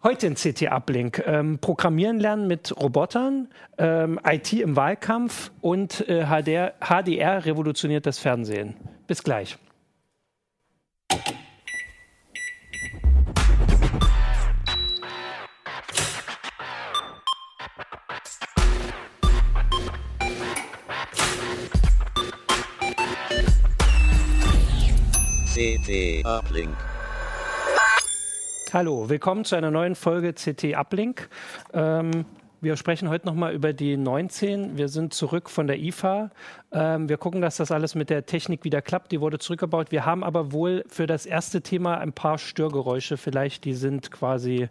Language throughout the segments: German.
Heute in CT Uplink. Ähm, Programmieren lernen mit Robotern, ähm, IT im Wahlkampf und äh, HDR, HDR revolutioniert das Fernsehen. Bis gleich. CT Uplink. Hallo, willkommen zu einer neuen Folge CT Uplink. Ähm, wir sprechen heute nochmal über die 19. Wir sind zurück von der IFA. Ähm, wir gucken, dass das alles mit der Technik wieder klappt. Die wurde zurückgebaut. Wir haben aber wohl für das erste Thema ein paar Störgeräusche. Vielleicht, die sind quasi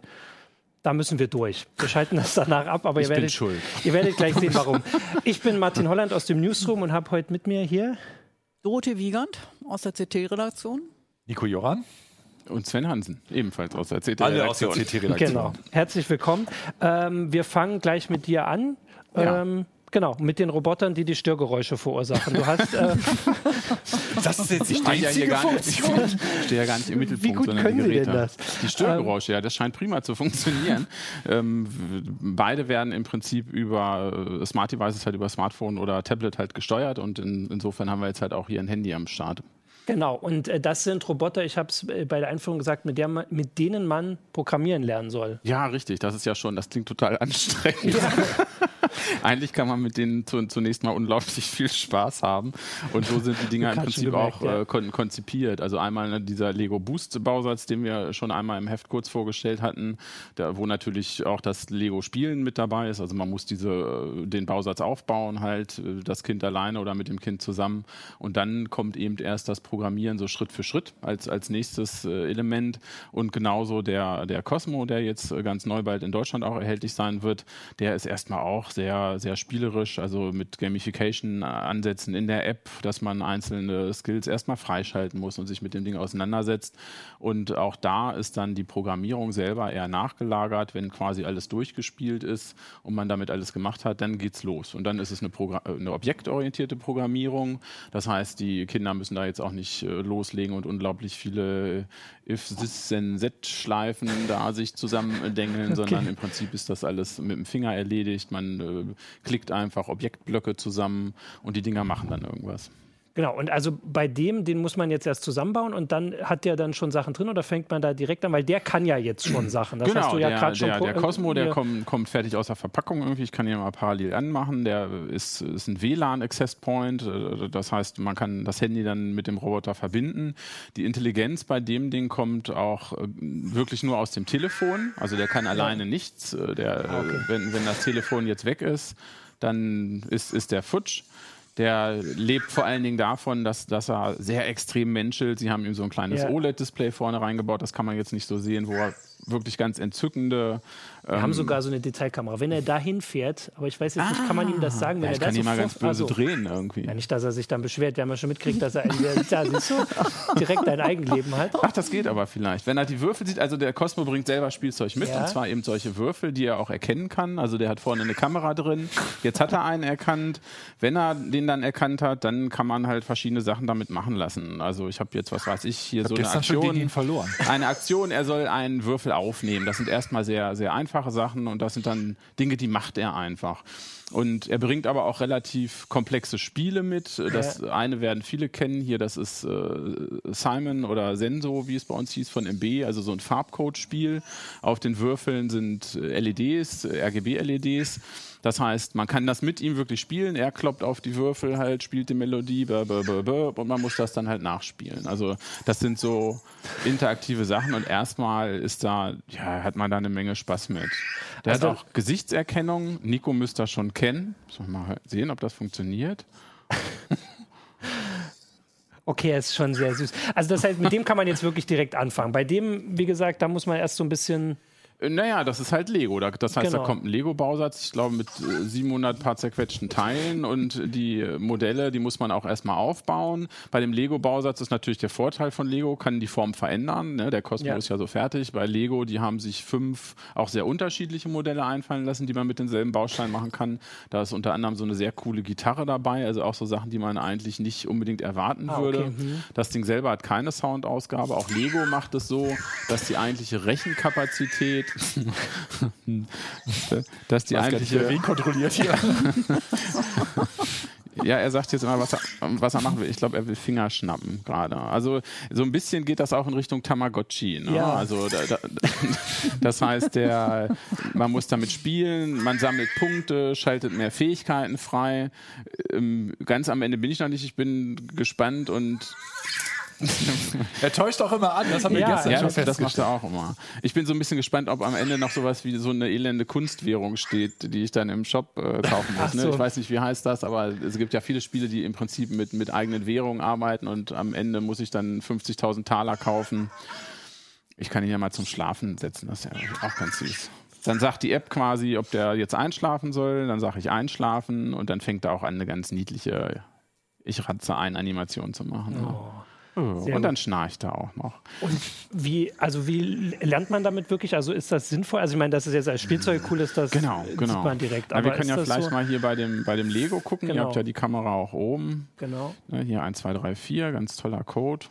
da müssen wir durch. Wir schalten das danach ab, aber ihr werdet, ihr werdet, gleich sehen, warum. Ich bin Martin Holland aus dem Newsroom und habe heute mit mir hier Dorothee Wiegand aus der CT-Redaktion. Nico Joran. Und Sven Hansen, ebenfalls aus der CT-Redaktion. CT genau. Herzlich willkommen. Ähm, wir fangen gleich mit dir an. Ja. Ähm, Genau, mit den Robotern, die die Störgeräusche verursachen. Du hast. Äh das ist jetzt die einzige ja Funktion. Ich stehe ja gar nicht im Mittelpunkt, Wie gut sondern können die Geräte. denn das? Die Störgeräusche, ähm, ja, das scheint prima zu funktionieren. ähm, beide werden im Prinzip über äh, Smart Devices, halt über Smartphone oder Tablet halt gesteuert und in, insofern haben wir jetzt halt auch hier ein Handy am Start. Genau, und äh, das sind Roboter, ich habe es äh, bei der Einführung gesagt, mit, der man, mit denen man programmieren lernen soll. Ja, richtig, das ist ja schon, das klingt total anstrengend. Ja. Eigentlich kann man mit denen zu, zunächst mal unglaublich viel Spaß haben. Und so sind die Dinger im Prinzip gemerkt, auch ja. äh, kon konzipiert. Also einmal ne, dieser Lego Boost Bausatz, den wir schon einmal im Heft kurz vorgestellt hatten, da, wo natürlich auch das Lego Spielen mit dabei ist. Also man muss diese, äh, den Bausatz aufbauen, halt äh, das Kind alleine oder mit dem Kind zusammen. Und dann kommt eben erst das Programmieren so Schritt für Schritt als, als nächstes äh, Element. Und genauso der, der Cosmo, der jetzt ganz neu bald in Deutschland auch erhältlich sein wird, der ist erstmal auch sehr, sehr spielerisch, also mit Gamification-Ansätzen in der App, dass man einzelne Skills erstmal freischalten muss und sich mit dem Ding auseinandersetzt. Und auch da ist dann die Programmierung selber eher nachgelagert, wenn quasi alles durchgespielt ist und man damit alles gemacht hat, dann geht's los. Und dann ist es eine, Progr eine objektorientierte Programmierung. Das heißt, die Kinder müssen da jetzt auch nicht äh, loslegen und unglaublich viele if this then that Schleifen da sich zusammendengeln, okay. sondern im Prinzip ist das alles mit dem Finger erledigt. Man äh, klickt einfach Objektblöcke zusammen und die Dinger machen dann irgendwas. Genau, und also bei dem, den muss man jetzt erst zusammenbauen und dann hat der dann schon Sachen drin oder fängt man da direkt an? Weil der kann ja jetzt schon Sachen. Das genau, hast du ja gerade schon. Der, der Cosmo, der kommt, kommt, fertig aus der Verpackung irgendwie. Ich kann ihn mal parallel anmachen. Der ist, ist ein WLAN-Access Point. Äh, das heißt, man kann das Handy dann mit dem Roboter verbinden. Die Intelligenz bei dem Ding kommt auch äh, wirklich nur aus dem Telefon. Also der kann alleine nichts. Äh, der, ah, okay. wenn, wenn das Telefon jetzt weg ist, dann ist, ist der futsch. Der lebt vor allen Dingen davon, dass, dass er sehr extrem menschelt. Sie haben ihm so ein kleines ja. OLED-Display vorne reingebaut. Das kann man jetzt nicht so sehen, wo er wirklich ganz entzückende. Wir ähm, haben sogar so eine Detailkamera. Wenn er dahin fährt, aber ich weiß jetzt nicht, kann man ihm das ah. sagen? Wenn ja, ich er kann ihn mal ganz böse also, drehen irgendwie. Ja, nicht, dass er sich dann beschwert, wenn man schon mitkriegt, dass er ein, ja, du, direkt ein Eigenleben hat. Ach, das geht aber vielleicht. Wenn er die Würfel sieht, also der Cosmo bringt selber Spielzeug mit ja. und zwar eben solche Würfel, die er auch erkennen kann. Also der hat vorne eine Kamera drin. Jetzt hat er einen erkannt. Wenn er den dann erkannt hat, dann kann man halt verschiedene Sachen damit machen lassen. Also ich habe jetzt, was weiß ich, hier ich so eine Aktion. verloren. Eine Aktion, er soll einen Würfel aufnehmen. Das sind erstmal sehr, sehr einfache Sachen und das sind dann Dinge, die macht er einfach. Und er bringt aber auch relativ komplexe Spiele mit. Das eine werden viele kennen hier, das ist äh, Simon oder Senso, wie es bei uns hieß, von MB, also so ein Farbcode-Spiel. Auf den Würfeln sind LEDs, RGB-LEDs. Das heißt, man kann das mit ihm wirklich spielen. Er kloppt auf die Würfel halt, spielt die Melodie und man muss das dann halt nachspielen. Also das sind so interaktive Sachen und erstmal ist da, ja, hat man da eine Menge Spaß mit. Der also, hat auch Gesichtserkennung. Nico müsste das schon Sollen wir mal sehen, ob das funktioniert. Okay, er ist schon sehr süß. Also das heißt, mit dem kann man jetzt wirklich direkt anfangen. Bei dem, wie gesagt, da muss man erst so ein bisschen naja, das ist halt Lego. Das heißt, genau. da kommt ein Lego-Bausatz, ich glaube, mit 700 äh, paar zerquetschten Teilen und die Modelle, die muss man auch erstmal aufbauen. Bei dem Lego-Bausatz ist natürlich der Vorteil von Lego, kann die Form verändern. Ne? Der Cosmo ja. ist ja so fertig. Bei Lego, die haben sich fünf auch sehr unterschiedliche Modelle einfallen lassen, die man mit denselben Bausteinen machen kann. Da ist unter anderem so eine sehr coole Gitarre dabei, also auch so Sachen, die man eigentlich nicht unbedingt erwarten ah, würde. Okay. Mhm. Das Ding selber hat keine Soundausgabe. Auch Lego macht es so, dass die eigentliche Rechenkapazität dass die eigentliche... Wen kontrolliert hier? Ja, er sagt jetzt immer, was er, was er machen will. Ich glaube, er will Finger schnappen gerade. Also so ein bisschen geht das auch in Richtung Tamagotchi. Ne? Ja. Also da, da, das heißt, der, man muss damit spielen, man sammelt Punkte, schaltet mehr Fähigkeiten frei. Ähm, ganz am Ende bin ich noch nicht. Ich bin gespannt und er täuscht auch immer an, das haben wir Ja, gestern ja, schon das, das festgestellt. macht er auch immer. Ich bin so ein bisschen gespannt, ob am Ende noch sowas wie so eine elende Kunstwährung steht, die ich dann im Shop äh, kaufen muss. Ne? so. Ich weiß nicht, wie heißt das, aber es gibt ja viele Spiele, die im Prinzip mit, mit eigenen Währungen arbeiten und am Ende muss ich dann 50.000 Taler kaufen. Ich kann ihn ja mal zum Schlafen setzen, das ist ja auch ganz süß. Dann sagt die App quasi, ob der jetzt einschlafen soll, dann sage ich einschlafen und dann fängt er auch an, eine ganz niedliche Ich ratze ein Animation zu machen. ne? Sehr und dann gut. schnarcht er auch noch. Und wie, also wie lernt man damit wirklich? Also ist das sinnvoll? Also ich meine, dass es jetzt als Spielzeug cool ist, das Genau, genau. sieht man direkt. Ja, Aber wir können ist ja das vielleicht so? mal hier bei dem, bei dem Lego gucken. Ihr Genau. habt ja die Kamera auch oben. Genau. Ne, hier 1, 2, 3, 4, ganz toller Code.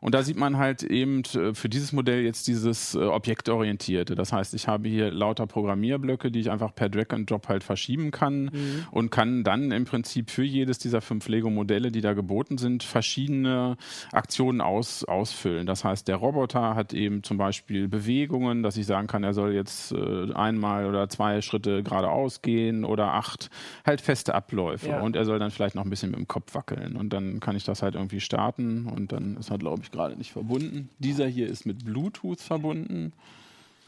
Und da sieht man halt eben äh, für dieses Modell jetzt dieses äh, Objektorientierte. Das heißt, ich habe hier lauter Programmierblöcke, die ich einfach per Drag and Drop halt verschieben kann Mhm. und kann dann im Prinzip für jedes dieser fünf Lego-Modelle, die da geboten sind, verschiedene Aktionen aus, ausfüllen. Das heißt, der Roboter hat eben zum Beispiel Bewegungen, dass ich sagen kann, er soll jetzt äh, einmal oder zwei Schritte geradeaus gehen oder acht, halt feste Abläufe. Ja. Und er soll dann vielleicht noch ein bisschen mit dem Kopf wackeln. Und dann kann ich das halt irgendwie starten und dann ist er, glaube ich, gerade nicht verbunden. Dieser hier ist mit Bluetooth verbunden.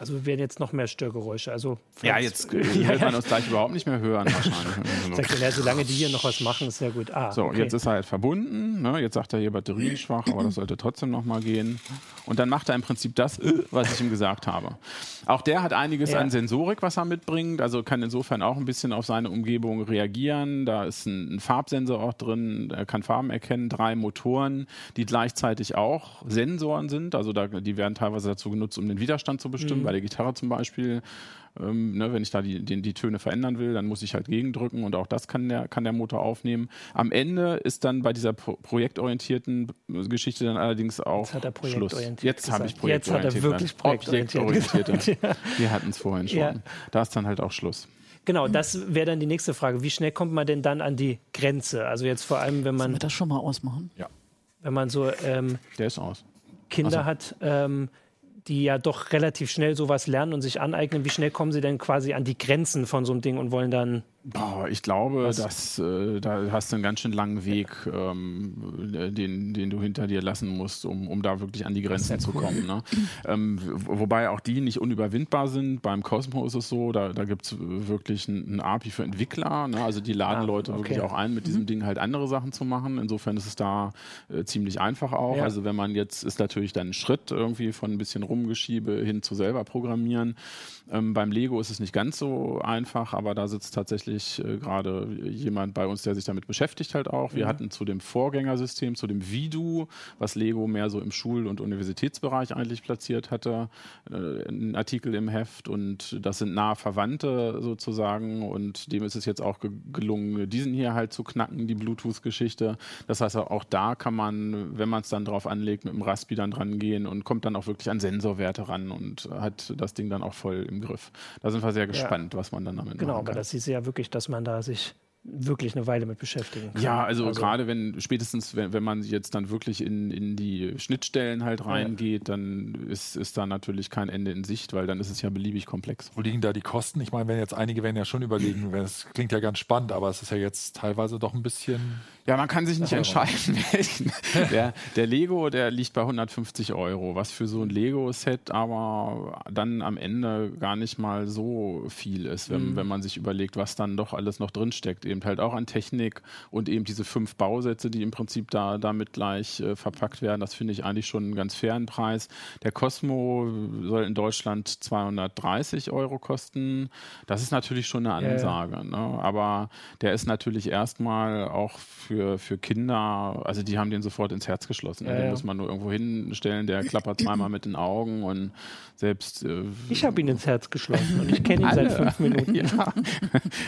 Also wir werden jetzt noch mehr Störgeräusche. Also Ja, jetzt wird man uns gleich überhaupt nicht mehr hören wahrscheinlich. Sagt er, ja, solange die hier noch was machen, ist sehr gut. Ah, So, okay. jetzt ist er halt verbunden. Ne? Jetzt sagt er hier Batterien schwach, aber das sollte trotzdem noch mal gehen. Und dann macht er im Prinzip das, äh, was ich ihm gesagt habe. Auch der hat einiges Ja. an Sensorik, was er mitbringt. Also kann insofern auch ein bisschen auf seine Umgebung reagieren. Da ist ein, ein Farbsensor auch drin. Er kann Farben erkennen. Drei Motoren, die gleichzeitig auch Sensoren sind. Also da, die werden teilweise dazu genutzt, um den Widerstand zu bestimmen. Bei der Gitarre zum Beispiel. Ähm, ne, wenn ich da die, die, die Töne verändern will, dann muss ich halt gegendrücken und auch das kann der, kann der Motor aufnehmen. Am Ende ist dann bei dieser pro projektorientierten Geschichte dann allerdings auch Jetzt hat er Schluss. projektorientiert Jetzt habe ich gesagt. Jetzt hat er projektorientiert. wirklich gesagt. projektorientiert Wir hatten es vorhin schon. Ja. Da ist dann halt auch Schluss. Genau, das wäre dann die nächste Frage. Wie schnell kommt man denn dann an die Grenze? Also jetzt vor allem, wenn Sollen man, wir das schon mal ausmachen? wenn man so ähm, Der ist aus. Kinder so. hat, ähm, die ja doch relativ schnell sowas lernen und sich aneignen, wie schnell kommen sie denn quasi an die Grenzen von so einem Ding und wollen dann Boah, ich glaube, Was? dass, äh, da hast du einen ganz schön langen Weg, ähm, äh, den, den du hinter dir lassen musst, um, um da wirklich an die Grenzen zu kommen. Ne? ähm, wo- wobei auch die nicht unüberwindbar sind. Beim Cosmo ist es so, da, da gibt es wirklich ein, ein API für Entwickler. Ne? Also die laden Ah, Leute okay. wirklich auch ein, mit diesem Ding halt andere Sachen zu machen. Insofern ist es da äh, ziemlich einfach auch. Ja. Also wenn man jetzt, ist natürlich dann ein Schritt irgendwie von ein bisschen Rumgeschiebe hin zu selber programmieren. Ähm, beim Lego ist es nicht ganz so einfach, aber da sitzt tatsächlich äh, gerade jemand bei uns, der sich damit beschäftigt halt auch. Wir hatten zu dem Vorgängersystem, zu dem Vidu, was Lego mehr so im Schul- und Universitätsbereich eigentlich platziert hatte, äh, einen Artikel im Heft und das sind nahe Verwandte sozusagen und dem ist es jetzt auch ge gelungen, diesen hier halt zu knacken, die Bluetooth-Geschichte. Das heißt, auch da kann man, wenn man es dann drauf anlegt, mit dem Raspi dann dran gehen und kommt dann auch wirklich an Sensorwerte ran und hat das Ding dann auch voll im Griff. Da sind wir sehr gespannt, was man dann damit Genau, machen aber kann. das ist ja wirklich, dass man da sich wirklich eine Weile mit beschäftigen kann. Ja, also, gerade wenn, spätestens wenn, wenn man jetzt dann wirklich in, in die Schnittstellen halt reingeht, dann ist, ist da natürlich kein Ende in Sicht, weil dann ist es ja beliebig komplex. Wo liegen da die Kosten? Ich meine, wenn jetzt einige werden ja schon überlegen, es klingt ja ganz spannend, aber es ist ja jetzt teilweise doch ein bisschen. Ja, man kann sich nicht entscheiden, welchen. Der, der Lego, der liegt bei 150 Euro, was für so ein Lego-Set aber dann am Ende gar nicht mal so viel ist, wenn, wenn man sich überlegt, was dann doch alles noch drinsteckt. Eben halt auch an Technik und eben diese fünf Bausätze, die im Prinzip da damit gleich äh, verpackt werden. Das finde ich eigentlich schon einen ganz fairen Preis. Der Cosmo soll in Deutschland 230 Euro kosten. Das ist natürlich schon eine ja. Ansage. Ne? Aber der ist natürlich erstmal auch für, für Kinder, also die haben den sofort ins Herz geschlossen. Ja, den ja. muss man nur irgendwo hinstellen, der klappert zweimal mit den Augen und selbst äh, Ich habe ihn ins Herz geschlossen und ich kenne ihn seit fünf Minuten. ja.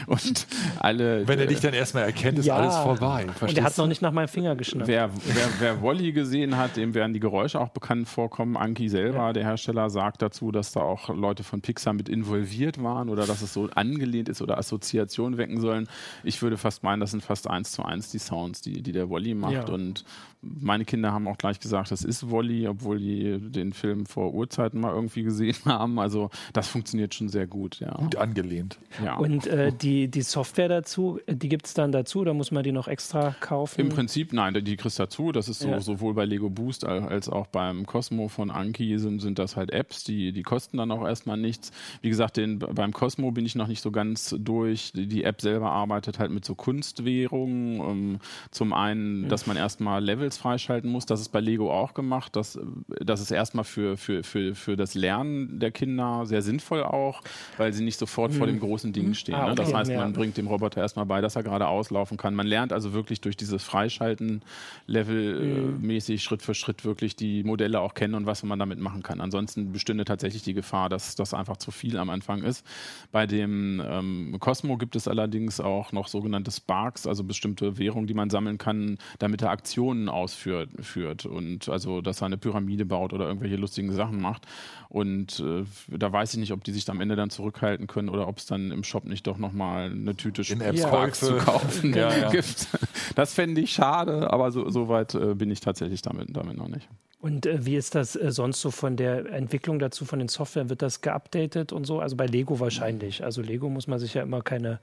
Und alle, wenn er dich dann erstmal erkennt, ist ja. alles vorbei. Verstehst und er hat noch nicht nach meinem Finger geschnappt. Wer, wer, wer Wally gesehen hat, dem werden die Geräusche auch bekannt vorkommen. Anki selber, ja. der Hersteller, sagt dazu, dass da auch Leute von Pixar mit involviert waren oder dass es so angelehnt ist oder Assoziationen wecken sollen. Ich würde fast meinen, das sind fast eins zu eins die Sounds, die, die der Wally macht. Ja. Und meine Kinder haben auch gleich gesagt, das ist Wally, obwohl die den Film vor Urzeiten mal irgendwie gesehen haben. Also das funktioniert schon sehr gut. Ja. Gut angelehnt. Ja. Und äh, die, die Software dazu, die gibt es dann dazu oder muss man die noch extra kaufen? Im Prinzip, nein, die kriegst du dazu. Das ist so, ja. sowohl bei Lego Boost als auch beim Cosmo von Anki sind, sind das halt Apps, die, die kosten dann auch erstmal nichts. Wie gesagt, den, beim Cosmo bin ich noch nicht so ganz durch. Die, die App selber arbeitet halt mit so Kunstwährungen. Um, ähm, zum einen, dass man erstmal Levels freischalten muss. Das ist bei Lego auch gemacht. Das, das ist erstmal für, für, für, für das Lernen der Kinder sehr sinnvoll auch, weil sie nicht sofort mhm. vor dem großen Ding stehen. Ah, okay. ne? Das heißt, man bringt dem Roboter erstmal bei, dass er gerade auslaufen kann. Man lernt also wirklich durch dieses Freischalten levelmäßig mhm. Schritt für Schritt wirklich die Modelle auch kennen und was man damit machen kann. Ansonsten bestünde tatsächlich die Gefahr, dass das einfach zu viel am Anfang ist. Bei dem ähm, Cosmo gibt es allerdings auch noch sogenannte Sparks, also bestimmte Währungen, die man sammeln kann, damit er Aktionen ausführt und also, dass er eine Pyramide baut oder irgendwelche lustigen Sachen macht. Und äh, da weiß ich nicht, ob die sich am Ende dann zurückhalten können oder ob es dann im Shop nicht doch nochmal eine Tüte Sparks zu kaufen ja, ja. gibt. Das fände ich schade, aber so, so weit äh, bin ich tatsächlich damit, damit noch nicht. Und äh, wie ist das äh, sonst so von der Entwicklung dazu, von den Software? Wird das geupdatet und so? Also bei Lego wahrscheinlich. Also Lego muss man sich ja immer keine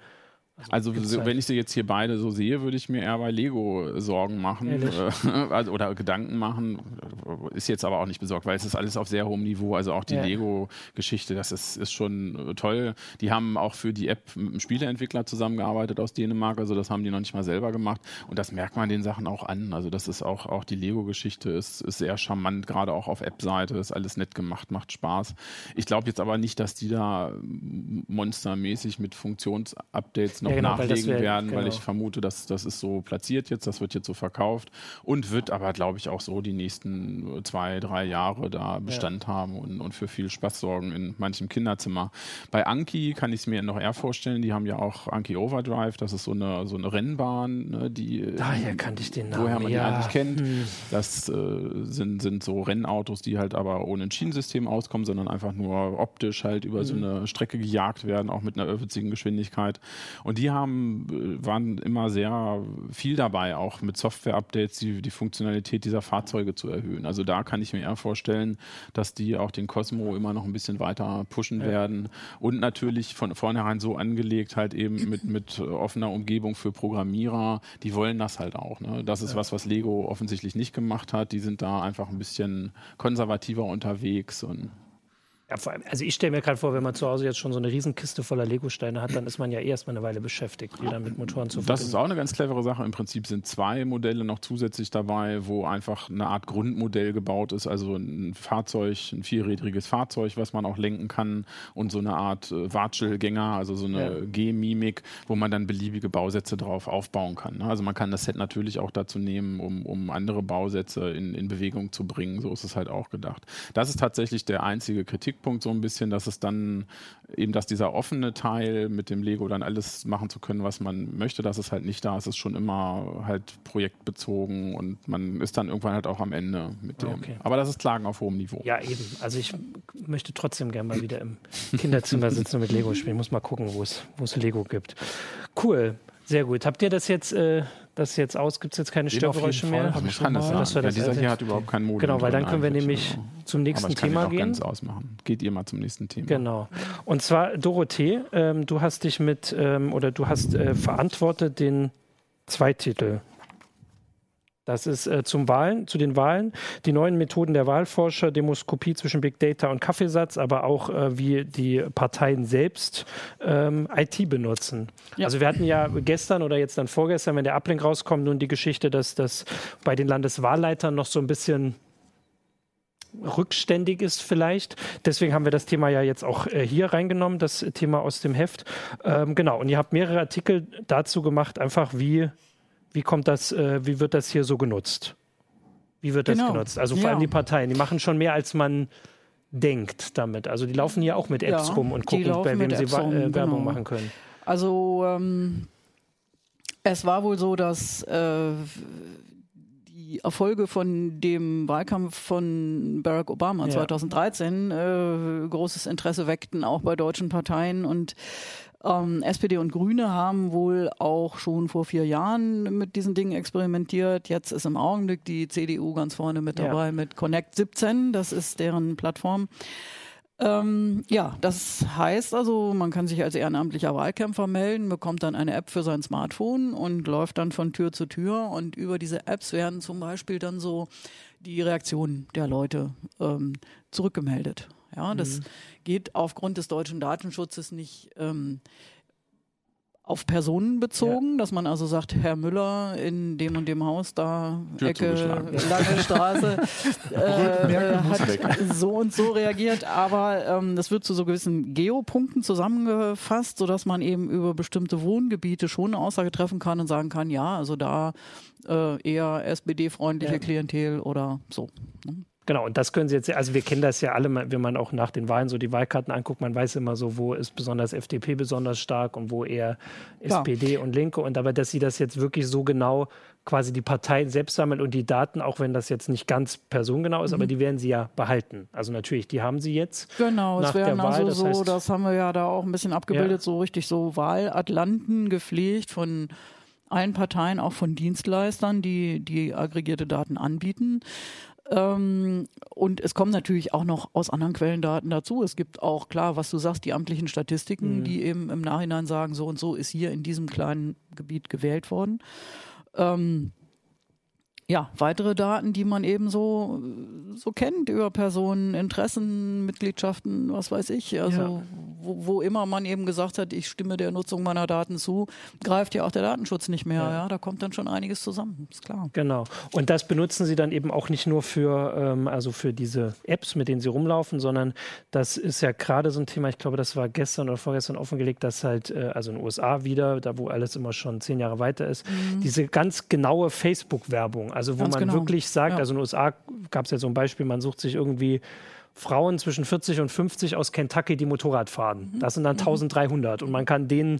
also, also wenn ich sie jetzt hier beide so sehe, würde ich mir eher bei Lego Sorgen machen also, oder Gedanken machen. Ist jetzt aber auch nicht besorgt, weil es ist alles auf sehr hohem Niveau. Also auch die ja. Lego-Geschichte, das ist, ist schon toll. Die haben auch für die App mit einem Spieleentwickler zusammengearbeitet aus Dänemark. Also das haben die noch nicht mal selber gemacht. Und das merkt man den Sachen auch an. Also das ist auch, auch die Lego-Geschichte ist, ist sehr charmant, gerade auch auf App-Seite. Ist alles nett gemacht, macht Spaß. Ich glaube jetzt aber nicht, dass die da monstermäßig mit Funktionsupdates noch noch ja, genau, nachlegen wär, werden, genau. weil ich vermute, dass das ist so platziert jetzt, das wird jetzt so verkauft und wird aber, glaube ich, auch so die nächsten zwei, drei Jahre da Bestand ja. haben und, und für viel Spaß sorgen in manchem Kinderzimmer. Bei Anki kann ich es mir noch eher vorstellen, die haben ja auch Anki Overdrive, das ist so eine, so eine Rennbahn, ne, die Daher kannte ich den Namen. Woher man ja. die eigentlich kennt. Hm. Das äh, sind, sind so Rennautos, die halt aber ohne ein Schienensystem auskommen, sondern einfach nur optisch halt über hm. so eine Strecke gejagt werden, auch mit einer irrwitzigen Geschwindigkeit. Und die haben, äh, waren immer sehr viel dabei, auch mit Software-Updates die, die Funktionalität dieser Fahrzeuge zu erhöhen. Also da kann ich mir eher vorstellen, dass die auch den Cosmo immer noch ein bisschen weiter pushen ja. werden und natürlich von vornherein so angelegt, halt eben mit, mit offener Umgebung für Programmierer, die wollen das halt auch. Ne? Das ist ja. was, was Lego offensichtlich nicht gemacht hat. Die sind da einfach ein bisschen konservativer unterwegs und ja, allem, also ich stelle mir gerade vor, wenn man zu Hause jetzt schon so eine Riesenkiste voller Lego-Steine hat, dann ist man ja erstmal eine Weile beschäftigt, die dann mit Motoren zu verbinden. Das ist auch eine ganz clevere Sache. Im Prinzip sind zwei Modelle noch zusätzlich dabei, wo einfach eine Art Grundmodell gebaut ist, also ein Fahrzeug, ein vierrädriges Fahrzeug, was man auch lenken kann und so eine Art äh, Watschelgänger, also so eine ja. G-Mimik, wo man dann beliebige Bausätze drauf aufbauen kann. Ne? Also man kann das Set natürlich auch dazu nehmen, um, um andere Bausätze in, in Bewegung zu bringen. So ist es halt auch gedacht. Das ist tatsächlich der einzige Kritik Kritikpunkt so ein bisschen, dass es dann eben, dass dieser offene Teil mit dem Lego dann alles machen zu können, was man möchte, dass es halt nicht da ist. Es ist schon immer halt projektbezogen und man ist dann irgendwann halt auch am Ende mit dem. Okay. Aber das ist Klagen auf hohem Niveau. Ja, eben. Also ich möchte trotzdem gerne mal wieder im Kinderzimmer sitzen und mit Lego spielen. Ich muss mal gucken, wo es Lego gibt. Cool. Sehr gut. Habt ihr das jetzt, äh, das jetzt aus? Gibt es jetzt keine Störgeräusche mehr? Hab ich kann das sagen. Das ja, dieser hier hat überhaupt keinen Modus. Genau, weil dann können wir nämlich genau. zum nächsten Aber ich Thema kann gehen. ganz ausmachen. Geht ihr mal zum nächsten Thema. Genau. Und zwar Dorothee, ähm, du hast dich mit ähm, oder du hast äh, verantwortet den Zweititel das ist äh, zum Wahlen, zu den Wahlen, die neuen Methoden der Wahlforscher, Demoskopie zwischen Big Data und Kaffeesatz, aber auch äh, wie die Parteien selbst ähm, IT benutzen. Ja. Also wir hatten ja gestern oder jetzt dann vorgestern, wenn der Ablink rauskommt, nun die Geschichte, dass das bei den Landeswahlleitern noch so ein bisschen rückständig ist vielleicht. Deswegen haben wir das Thema ja jetzt auch äh, hier reingenommen, das Thema aus dem Heft. Ähm, genau, und ihr habt mehrere Artikel dazu gemacht, einfach wie wie kommt das, äh, wie wird das hier so genutzt? Wie wird das genau. genutzt? Also vor ja. allem die Parteien, die machen schon mehr, als man denkt damit. Also die laufen hier auch mit Apps ja, rum und gucken, bei wem sie rum, äh, Werbung genau. machen können. Also ähm, Es war wohl so, dass äh, die Erfolge von dem Wahlkampf von Barack Obama ja. 2013 äh, großes Interesse weckten, auch bei deutschen Parteien und ähm, SPD und Grüne haben wohl auch schon vor vier Jahren mit diesen Dingen experimentiert. Jetzt ist im Augenblick die CDU ganz vorne mit dabei ja. mit Connect 17. Das ist deren Plattform. Ähm, ja, das heißt also, man kann sich als ehrenamtlicher Wahlkämpfer melden, bekommt dann eine App für sein Smartphone und läuft dann von Tür zu Tür. Und über diese Apps werden zum Beispiel dann so die Reaktionen der Leute ähm, zurückgemeldet. Ja, das mhm. geht aufgrund des deutschen Datenschutzes nicht ähm, auf Personen bezogen, ja. dass man also sagt, Herr Müller in dem und dem Haus, da Tür Ecke, lange Straße, äh, hat so und so reagiert, aber ähm, das wird zu so gewissen Geopunkten zusammengefasst, sodass man eben über bestimmte Wohngebiete schon eine Aussage treffen kann und sagen kann, ja, also da äh, eher SPD-freundliche ja. Klientel oder so. Ne? Genau, und das können Sie jetzt, also wir kennen das ja alle, wenn man auch nach den Wahlen so die Wahlkarten anguckt, man weiß immer so, wo ist besonders FDP besonders stark und wo eher ja. SPD und Linke. Und aber, dass Sie das jetzt wirklich so genau quasi die Parteien selbst sammeln und die Daten, auch wenn das jetzt nicht ganz personengenau ist, mhm. aber die werden Sie ja behalten. Also natürlich, die haben Sie jetzt. Genau, nach es werden also das so, heißt, das haben wir ja da auch ein bisschen abgebildet, ja. so richtig so Wahlatlanten gepflegt von allen Parteien, auch von Dienstleistern, die die aggregierte Daten anbieten. Ähm, und es kommen natürlich auch noch aus anderen Quellen Daten dazu. Es gibt auch, klar, was du sagst, die amtlichen Statistiken, mhm. die eben im Nachhinein sagen, so und so ist hier in diesem kleinen Gebiet gewählt worden. Ähm, ja, weitere Daten, die man eben so, so kennt über Personen, Interessen, Mitgliedschaften, was weiß ich. Also ja. wo, wo, immer man eben gesagt hat, ich stimme der Nutzung meiner Daten zu, greift ja auch der Datenschutz nicht mehr. Ja, ja da kommt dann schon einiges zusammen, ist klar. Genau. Und das benutzen Sie dann eben auch nicht nur für, ähm, also für diese Apps, mit denen Sie rumlaufen, sondern das ist ja gerade so ein Thema, ich glaube, das war gestern oder vorgestern offengelegt, dass halt, äh, also in den USA wieder, da wo alles immer schon zehn Jahre weiter ist, mhm. diese ganz genaue Facebook-Werbung also wo Ganz man genau. wirklich sagt, ja. also in den USA gab es ja so ein Beispiel, man sucht sich irgendwie Frauen zwischen 40 und 50 aus Kentucky, die Motorrad fahren. Mhm. Das sind dann 1300 mhm. und man kann denen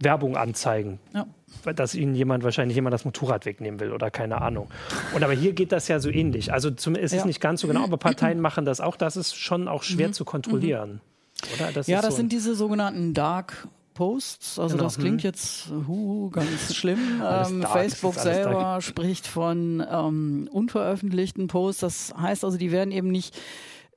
Werbung anzeigen. Ja. Dass ihnen jemand, wahrscheinlich jemand das Motorrad wegnehmen will oder keine Ahnung. Und aber hier geht das ja so ähnlich. Also zum, es ja. ist nicht ganz so genau, aber Parteien machen das auch. Das ist schon auch schwer mhm. zu kontrollieren. Mhm. Das ja, das so sind diese sogenannten Dark Posts. Also genau. das klingt hm. jetzt uh, ganz schlimm. Ähm, Facebook selber dark. spricht von ähm, unveröffentlichten Posts. Das heißt also, die werden eben nicht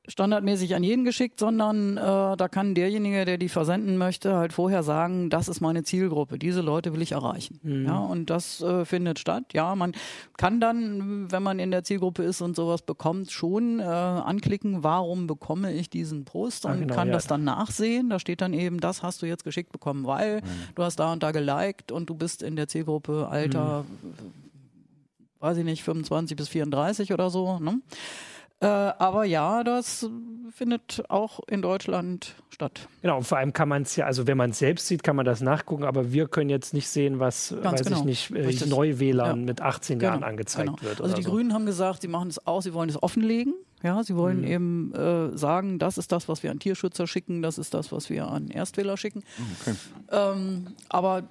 standardmäßig an jeden geschickt, sondern äh, da kann derjenige, der die versenden möchte, halt vorher sagen, das ist meine Zielgruppe, diese Leute will ich erreichen. Mhm. Ja, und das äh, findet statt. Ja, man kann dann, wenn man in der Zielgruppe ist und sowas bekommt, schon äh, anklicken, warum bekomme ich diesen Post und genau, kann ja. das dann nachsehen. Da steht dann eben, das hast du jetzt geschickt bekommen, weil mhm. du hast da und da geliked und du bist in der Zielgruppe Alter, mhm. weiß ich nicht, 25 bis 34 oder so. Ne? Äh, aber ja, das findet auch in Deutschland statt. Genau, und vor allem kann man es ja, also wenn man es selbst sieht, kann man das nachgucken, aber wir können jetzt nicht sehen, was, Ganz weiß genau. ich nicht, äh, Neuwählern ja. mit 18 genau. Jahren angezeigt genau. wird. Also die so. Grünen haben gesagt, sie machen es auch, sie wollen es offenlegen. Ja, sie wollen mhm. eben äh, sagen, das ist das, was wir an Tierschützer schicken, das ist das, was wir an Erstwähler schicken. Okay. Ähm, aber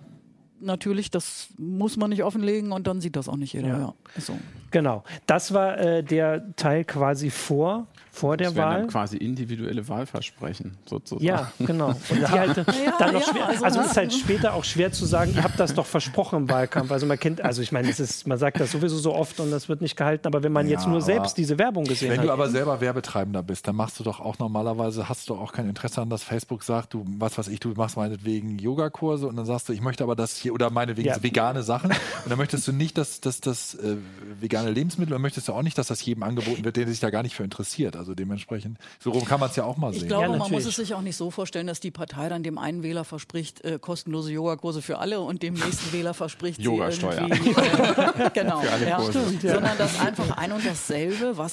natürlich, das muss man nicht offenlegen und dann sieht das auch nicht jeder. Ja. ja. So. Genau. Das war äh, der Teil quasi vor vor der das Wahl. Dann quasi individuelle Wahlversprechen sozusagen. Ja, genau. Und die halt ja, dann noch schwer, also, also ist halt später auch schwer zu sagen, ihr habt das doch versprochen im Wahlkampf. Also man kennt, also ich meine, es ist, man sagt das sowieso so oft und das wird nicht gehalten, aber wenn man jetzt nur selbst diese Werbung gesehen wenn hat. Wenn du aber selber Werbetreibender bist, dann machst du doch auch normalerweise, hast du auch kein Interesse an, dass Facebook sagt, du, was weiß ich, du machst meinetwegen Yogakurse und dann sagst du, ich möchte aber das hier, oder meinetwegen ja. vegane Sachen und dann möchtest du nicht, dass, dass das äh, vegane Lebensmittel und möchtest du auch nicht, dass das jedem angeboten wird, der sich da gar nicht für interessiert. Also dementsprechend so rum kann man es ja auch mal sehen. Ich glaube, ja, man muss es sich auch nicht so vorstellen, dass die Partei dann dem einen Wähler verspricht, äh, kostenlose Yogakurse für alle und dem nächsten Wähler verspricht sie irgendwie. Äh, genau. Für alle ja. Stimmt, ja. Sondern dass einfach ein und dasselbe, was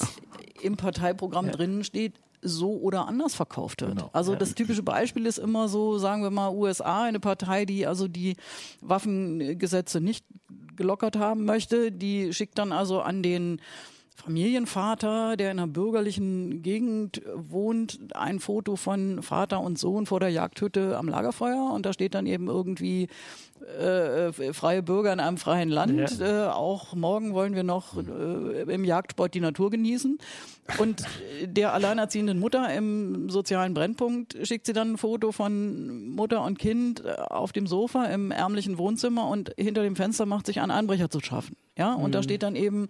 im Parteiprogramm ja. drinnen steht, so oder anders verkauft wird. Genau. Also das typische Beispiel ist immer so, sagen wir mal, USA, eine Partei, die also die Waffengesetze nicht gelockert haben möchte, die schickt dann also an den Familienvater, der in einer bürgerlichen Gegend wohnt, ein Foto von Vater und Sohn vor der Jagdhütte am Lagerfeuer und da steht dann eben irgendwie äh, freie Bürger in einem freien Land. Ja. Äh, auch morgen wollen wir noch äh, im Jagdsport die Natur genießen. Und der alleinerziehenden Mutter im sozialen Brennpunkt schickt sie dann ein Foto von Mutter und Kind auf dem Sofa im ärmlichen Wohnzimmer und hinter dem Fenster macht sich ein Einbrecher zu schaffen. Ja, und mhm. da steht dann eben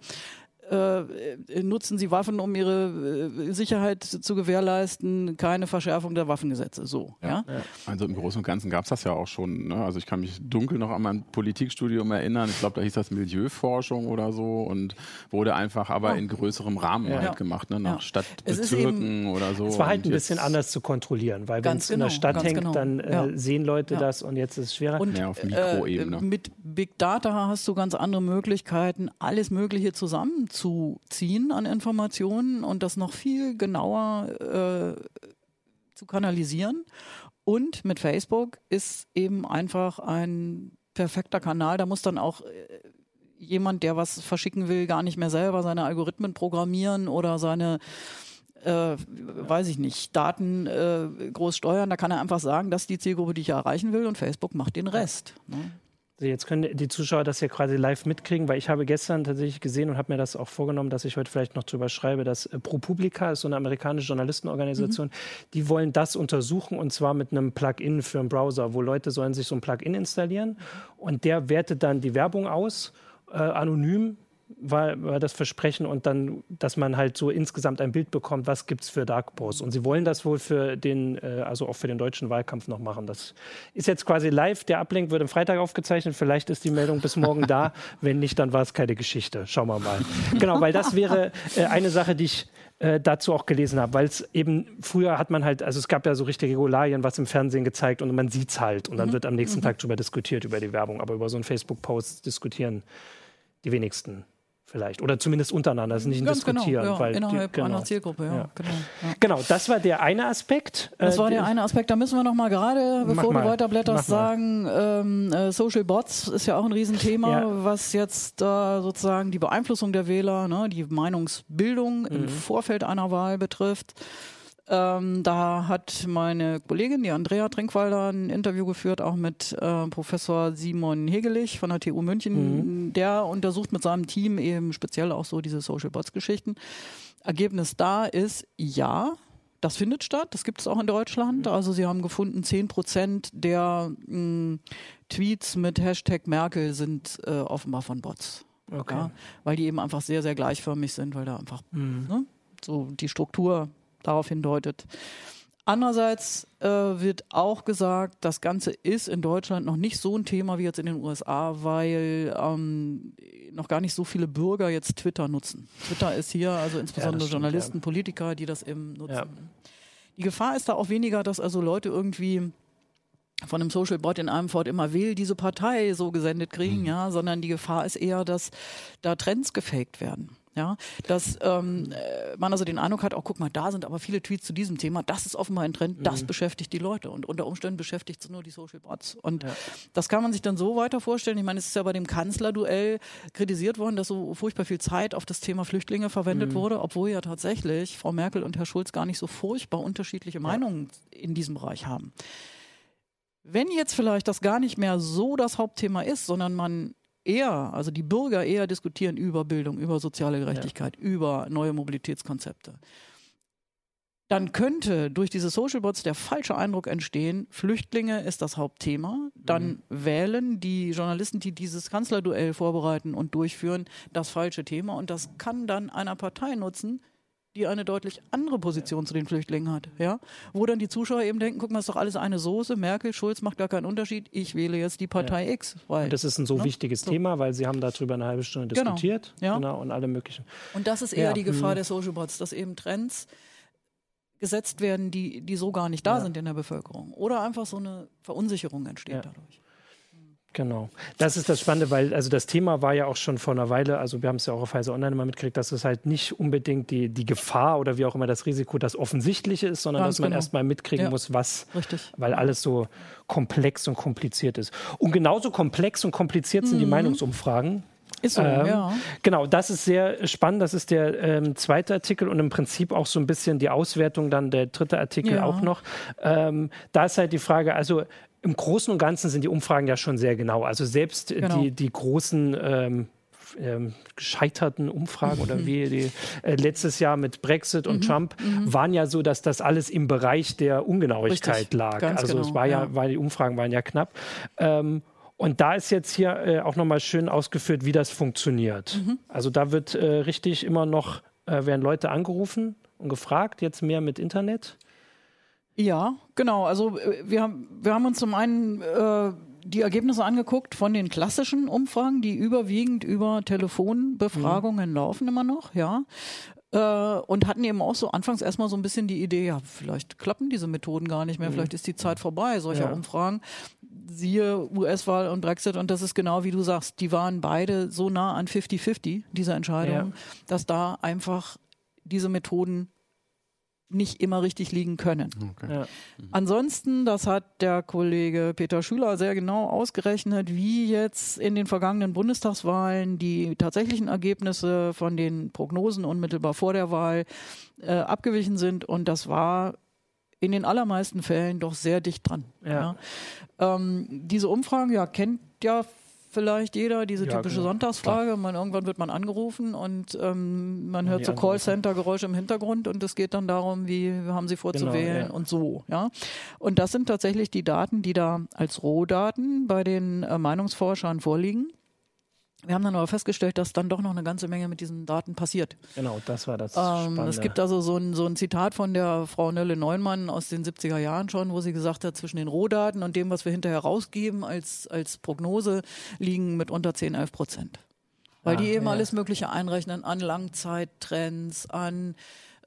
äh, nutzen sie Waffen, um ihre äh, Sicherheit zu gewährleisten, keine Verschärfung der Waffengesetze. So, ja, ja? Also im Großen und Ganzen gab es das ja auch schon. Ne? Also ich kann mich dunkel noch an mein Politikstudium erinnern. Ich glaube, da hieß das Milieuforschung oder so und wurde einfach aber oh. in größerem Rahmen ja. halt gemacht, ne? nach Stadtbezirken oder so. Es war halt ein bisschen anders zu kontrollieren, weil wenn es genau, in der genau, Stadt hängt, genau. dann äh, sehen Leute das und jetzt ist es schwerer. Und ja, auf Mikroebene. Äh, mit Big Data hast du ganz andere Möglichkeiten, alles Mögliche zusammen zu ziehen an Informationen und das noch viel genauer äh, zu kanalisieren. Und mit Facebook ist eben einfach ein perfekter Kanal. Da muss dann auch äh, jemand, der was verschicken will, gar nicht mehr selber seine Algorithmen programmieren oder seine äh, weiß ich nicht, Daten äh, groß steuern. Da kann er einfach sagen, das ist die Zielgruppe, die ich erreichen will und Facebook macht den Rest. Ne? Jetzt können die Zuschauer das ja quasi live mitkriegen, weil ich habe gestern tatsächlich gesehen und habe mir das auch vorgenommen, dass ich heute vielleicht noch drüber schreibe, dass äh, ProPublica ist so eine amerikanische Journalistenorganisation, mhm. die wollen das untersuchen und zwar mit einem Plugin für einen Browser, wo Leute sollen sich so ein Plugin installieren und der wertet dann die Werbung aus, äh, anonym war, war das Versprechen und dann, dass man halt so insgesamt ein Bild bekommt, was gibt es für Dark Posts. Und sie wollen das wohl für den, äh, also auch für den deutschen Wahlkampf noch machen. Das ist jetzt quasi live. Der Ablink wird am Freitag aufgezeichnet. Vielleicht ist die Meldung bis morgen da. Wenn nicht, dann war es keine Geschichte. Schauen wir mal. Genau, weil das wäre äh, eine Sache, die ich äh, dazu auch gelesen habe, weil es eben früher hat man halt, also es gab ja so richtige Regularien, was im Fernsehen gezeigt und man sieht es halt und dann mhm. wird am nächsten mhm. Tag darüber diskutiert, über die Werbung, aber über so einen Facebook-Post diskutieren die wenigsten vielleicht. Oder zumindest untereinander, ist nicht ein Ganz Diskutieren. Genau, ja, weil innerhalb die, genau. einer Zielgruppe, ja. ja. Genau, ja. genau, das war der eine Aspekt. Das war der äh, eine Aspekt. Da müssen wir noch mal gerade, bevor du weiterblätterst, sagen, ähm, äh, Social Bots ist ja auch ein Riesenthema, was jetzt äh, sozusagen die Beeinflussung der Wähler, ne, die Meinungsbildung mhm. im Vorfeld einer Wahl betrifft. Ähm, da hat meine Kollegin, die Andrea Trinkwalder, ein Interview geführt, auch mit äh, Professor Simon Hegelich von der TU München. Mhm. Der untersucht mit seinem Team eben speziell auch so diese Social Bots Geschichten. Ergebnis da ist, ja, das findet statt. Das gibt es auch in Deutschland. Mhm. Also sie haben gefunden, 10 Prozent der mh, hm, Tweets mit Hashtag Merkel sind äh, offenbar von Bots. Okay. Ja, weil die eben einfach sehr, sehr gleichförmig sind, weil da einfach mhm. ne, so die Struktur darauf hindeutet. Andererseits äh, wird auch gesagt, das Ganze ist in Deutschland noch nicht so ein Thema wie jetzt in den USA, weil ähm, noch gar nicht so viele Bürger jetzt Twitter nutzen. Twitter ist hier also insbesondere ja, stimmt, Journalisten, ja. Politiker, die das eben nutzen. Ja. Die Gefahr ist da auch weniger, dass also Leute irgendwie von einem Social Bot in einem Fort immer will diese Partei so gesendet kriegen, mhm. ja, sondern die Gefahr ist eher, dass da Trends gefaked werden. Ja, dass ähm, äh, man also den Eindruck hat, auch oh, guck mal, da sind aber viele Tweets zu diesem Thema, das ist offenbar ein Trend, das mhm. beschäftigt die Leute und unter Umständen beschäftigt es nur die Social Bots. Und ja. das kann man sich dann so weiter vorstellen. Ich meine, es ist ja bei dem Kanzlerduell kritisiert worden, dass so furchtbar viel Zeit auf das Thema Flüchtlinge verwendet mhm. wurde, obwohl ja tatsächlich Frau Merkel und Herr Schulz gar nicht so furchtbar unterschiedliche Meinungen ja. in diesem Bereich haben. Wenn jetzt vielleicht das gar nicht mehr so das Hauptthema ist, sondern man eher, also die Bürger eher diskutieren über Bildung, über soziale Gerechtigkeit, ja. über neue Mobilitätskonzepte, dann könnte durch diese Social Bots der falsche Eindruck entstehen, Flüchtlinge ist das Hauptthema. Dann mhm. wählen die Journalisten, die dieses Kanzlerduell vorbereiten und durchführen, das falsche Thema. Und das kann dann einer Partei nutzen, die eine deutlich andere Position zu den Flüchtlingen hat. Ja? Wo dann die Zuschauer eben denken, guck mal, ist doch alles eine Soße, Merkel, Schulz macht gar keinen Unterschied, ich wähle jetzt die Partei ja. X. Weil, und das ist ein so ne? wichtiges so. Thema, weil Sie haben darüber eine halbe Stunde genau. diskutiert ja. genau, und alle möglichen. Und das ist eher ja. die Gefahr hm. der Social Bots, dass eben Trends gesetzt werden, die, die so gar nicht da sind in der Bevölkerung. Oder einfach so eine Verunsicherung entsteht dadurch. Genau. Das ist das Spannende, weil also das Thema war ja auch schon vor einer Weile, also wir haben es ja auch auf Heise Online mal mitgekriegt, dass es halt nicht unbedingt die, die Gefahr oder wie auch immer das Risiko das Offensichtliche ist, sondern Ganz dass man genau. erstmal mitkriegen ja. muss, was, Richtig. weil alles so komplex und kompliziert ist. Und genauso komplex und kompliziert mhm. sind die mhm. Meinungsumfragen. Ist so, ähm, ja. Genau, das ist sehr spannend. Das ist der ähm, zweite Artikel und im Prinzip auch so ein bisschen die Auswertung dann der dritte Artikel ja. auch noch. Ähm, da ist halt die Frage, also im Großen und Ganzen sind die Umfragen ja schon sehr genau. Also selbst genau. die, die großen ähm, ähm, gescheiterten Umfragen oder mhm. wie die, äh, letztes Jahr mit Brexit und mhm. Trump mhm. waren ja so, dass das alles im Bereich der Ungenauigkeit Richtig. lag. Also genau. es war ja, ja, weil die Umfragen waren ja knapp. Ähm, und da ist jetzt hier äh, auch nochmal schön ausgeführt, wie das funktioniert. Mhm. Also da wird äh, richtig immer noch, äh, werden Leute angerufen und gefragt, jetzt mehr mit Internet. Ja, genau. Also äh, wir haben, wir haben uns zum einen äh, die Ergebnisse angeguckt von den klassischen Umfragen, die überwiegend über Telefonbefragungen mhm. laufen immer noch, ja. Äh, und hatten eben auch so anfangs erstmal so ein bisschen die Idee, ja, vielleicht klappen diese Methoden gar nicht mehr, mhm. vielleicht ist die Zeit vorbei, solcher ja. Umfragen. Siehe US-Wahl und Brexit und das ist genau wie du sagst, die waren beide so nah an 50-50, diese Entscheidung, ja. dass da einfach diese Methoden nicht immer richtig liegen können. Okay. Ja. Ansonsten, das hat der Kollege Peter Schüler sehr genau ausgerechnet, wie jetzt in den vergangenen Bundestagswahlen die tatsächlichen Ergebnisse von den Prognosen unmittelbar vor der Wahl äh, abgewichen sind. Und das war in den allermeisten Fällen doch sehr dicht dran. Ja. ja. Ähm, diese Umfragen, ja, kennt ja vielleicht jeder, diese ja, typische genau. Sonntagsfrage. Man, irgendwann wird man angerufen und ähm, man hört so Callcenter-Geräusche im Hintergrund und es geht dann darum, wie haben Sie vor genau, ja. und so. Ja? Und das sind tatsächlich die Daten, die da als Rohdaten bei den äh, Meinungsforschern vorliegen. Wir haben dann aber festgestellt, dass dann doch noch eine ganze Menge mit diesen Daten passiert. Genau, das war das. Ähm, es gibt also so ein, so ein Zitat von der Frau Nölle Neumann aus den 70er Jahren schon, wo sie gesagt hat, zwischen den Rohdaten und dem, was wir hinterher rausgeben als, als Prognose, liegen mit unter 10, 11 Prozent. Weil ah, die eben ja. alles Mögliche einrechnen an Langzeittrends, an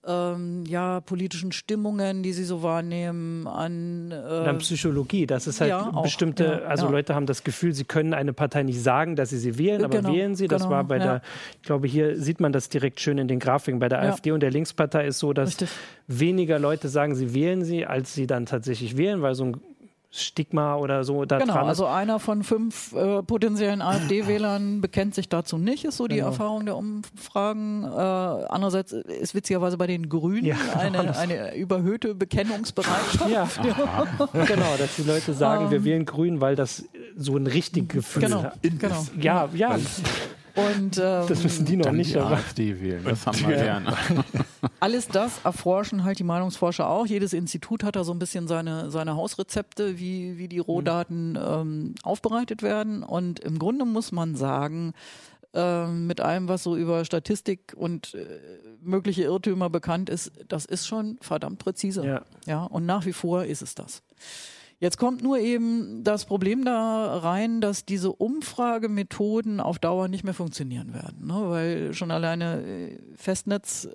ähm, ja, politischen Stimmungen, die sie so wahrnehmen, an, äh, an Psychologie. Das ist halt ja, bestimmte, ja, also ja. Leute haben das Gefühl, sie können eine Partei nicht sagen, dass sie sie wählen, aber genau, wählen sie. Das genau, war bei der, ich glaube, hier sieht man das direkt schön in den Grafiken. Bei der AfD und der Linkspartei ist so, dass Richtig. weniger Leute sagen, sie wählen sie, als sie dann tatsächlich wählen, weil so ein Stigma oder so da genau, dran also einer von fünf äh, potenziellen AfD-Wählern bekennt sich dazu nicht, ist so die genau. Erfahrung der Umfragen. Äh, andererseits ist witzigerweise bei den Grünen ja, eine, eine überhöhte Bekennungsbereitschaft. ja. genau, dass die Leute sagen, um, wir ähm. wählen Grün, weil das so ein richtig Gefühl genau, hat. Genau. Ja, ja. Und, ähm, das wissen die noch nicht. Die aber. AfD wählen, das haben wir gerne. Alles das erforschen halt die Meinungsforscher auch. Jedes Institut hat da so ein bisschen seine, seine Hausrezepte, wie, wie die Rohdaten mhm. ähm, aufbereitet werden. Und im Grunde muss man sagen, ähm, mit allem, was so über Statistik und äh, mögliche Irrtümer bekannt ist, das ist schon verdammt präzise. Ja. ja. Und nach wie vor ist es das. Jetzt kommt nur eben das Problem da rein, dass diese Umfragemethoden auf Dauer nicht mehr funktionieren werden, ne? weil schon alleine äh, Festnetz,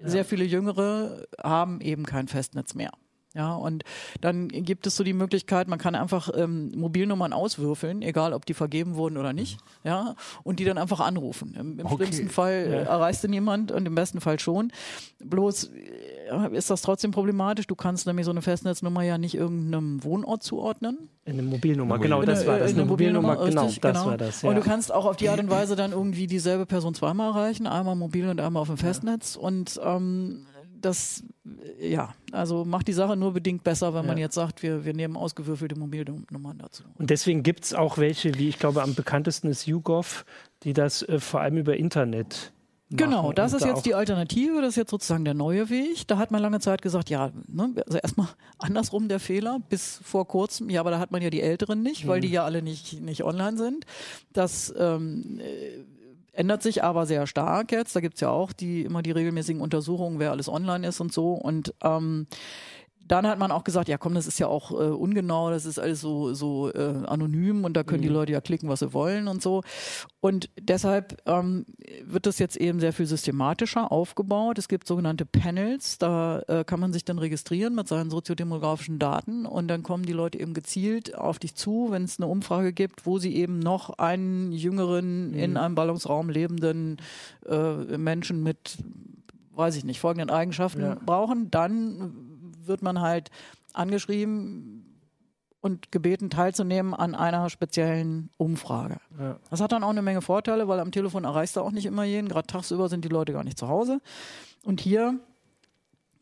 ja. sehr viele Jüngere haben eben kein Festnetz mehr. Ja, und dann gibt es so die Möglichkeit, man kann einfach ähm, Mobilnummern auswürfeln, egal ob die vergeben wurden oder nicht, mhm. ja, und die dann einfach anrufen. Im, im okay. schlimmsten Fall ja. erreichst du niemand und im besten Fall schon. Bloß äh, ist das trotzdem problematisch. Du kannst nämlich so eine Festnetznummer ja nicht irgendeinem Wohnort zuordnen. In eine Mobilnummer, genau, das war das. Eine, eine Mobilnummer, genau, richtig, das genau. war das. Ja. Und du kannst auch auf die Art und Weise dann irgendwie dieselbe Person zweimal erreichen, einmal mobil und einmal auf dem Festnetz. Und ähm, das, ja, also macht die Sache nur bedingt besser, wenn ja. man jetzt sagt, wir, wir nehmen ausgewürfelte Mobilnummern dazu. Und deswegen gibt es auch welche, wie ich glaube, am bekanntesten ist YouGov, die das äh, vor allem über Internet Genau, das ist da jetzt die Alternative, das ist jetzt sozusagen der neue Weg. Da hat man lange Zeit gesagt, ja, ne, also erstmal andersrum der Fehler, bis vor kurzem, ja, aber da hat man ja die Älteren nicht, weil die mhm. ja alle nicht, nicht online sind. Das ähm, äh, Ändert sich aber sehr stark jetzt. Da gibt's ja auch die immer die regelmäßigen Untersuchungen, wer alles online ist und so. Und ähm, dann hat man auch gesagt, ja komm, das ist ja auch äh, ungenau, das ist alles so, so äh, anonym und da können mhm. die Leute ja klicken, was sie wollen und so. Und deshalb ähm, wird das jetzt eben sehr viel systematischer aufgebaut. Es gibt sogenannte Panels, da äh, kann man sich dann registrieren mit seinen soziodemografischen Daten und dann kommen die Leute eben gezielt auf dich zu, wenn es eine Umfrage gibt, wo sie eben noch einen jüngeren, mhm. in einem Ballungsraum lebenden äh, Menschen mit weiß ich nicht, folgenden Eigenschaften ja. brauchen, dann wird man halt angeschrieben und gebeten teilzunehmen an einer speziellen Umfrage. Ja. Das hat dann auch eine Menge Vorteile, weil am Telefon erreichst du auch nicht immer jeden. Gerade tagsüber sind die Leute gar nicht zu Hause. Und hier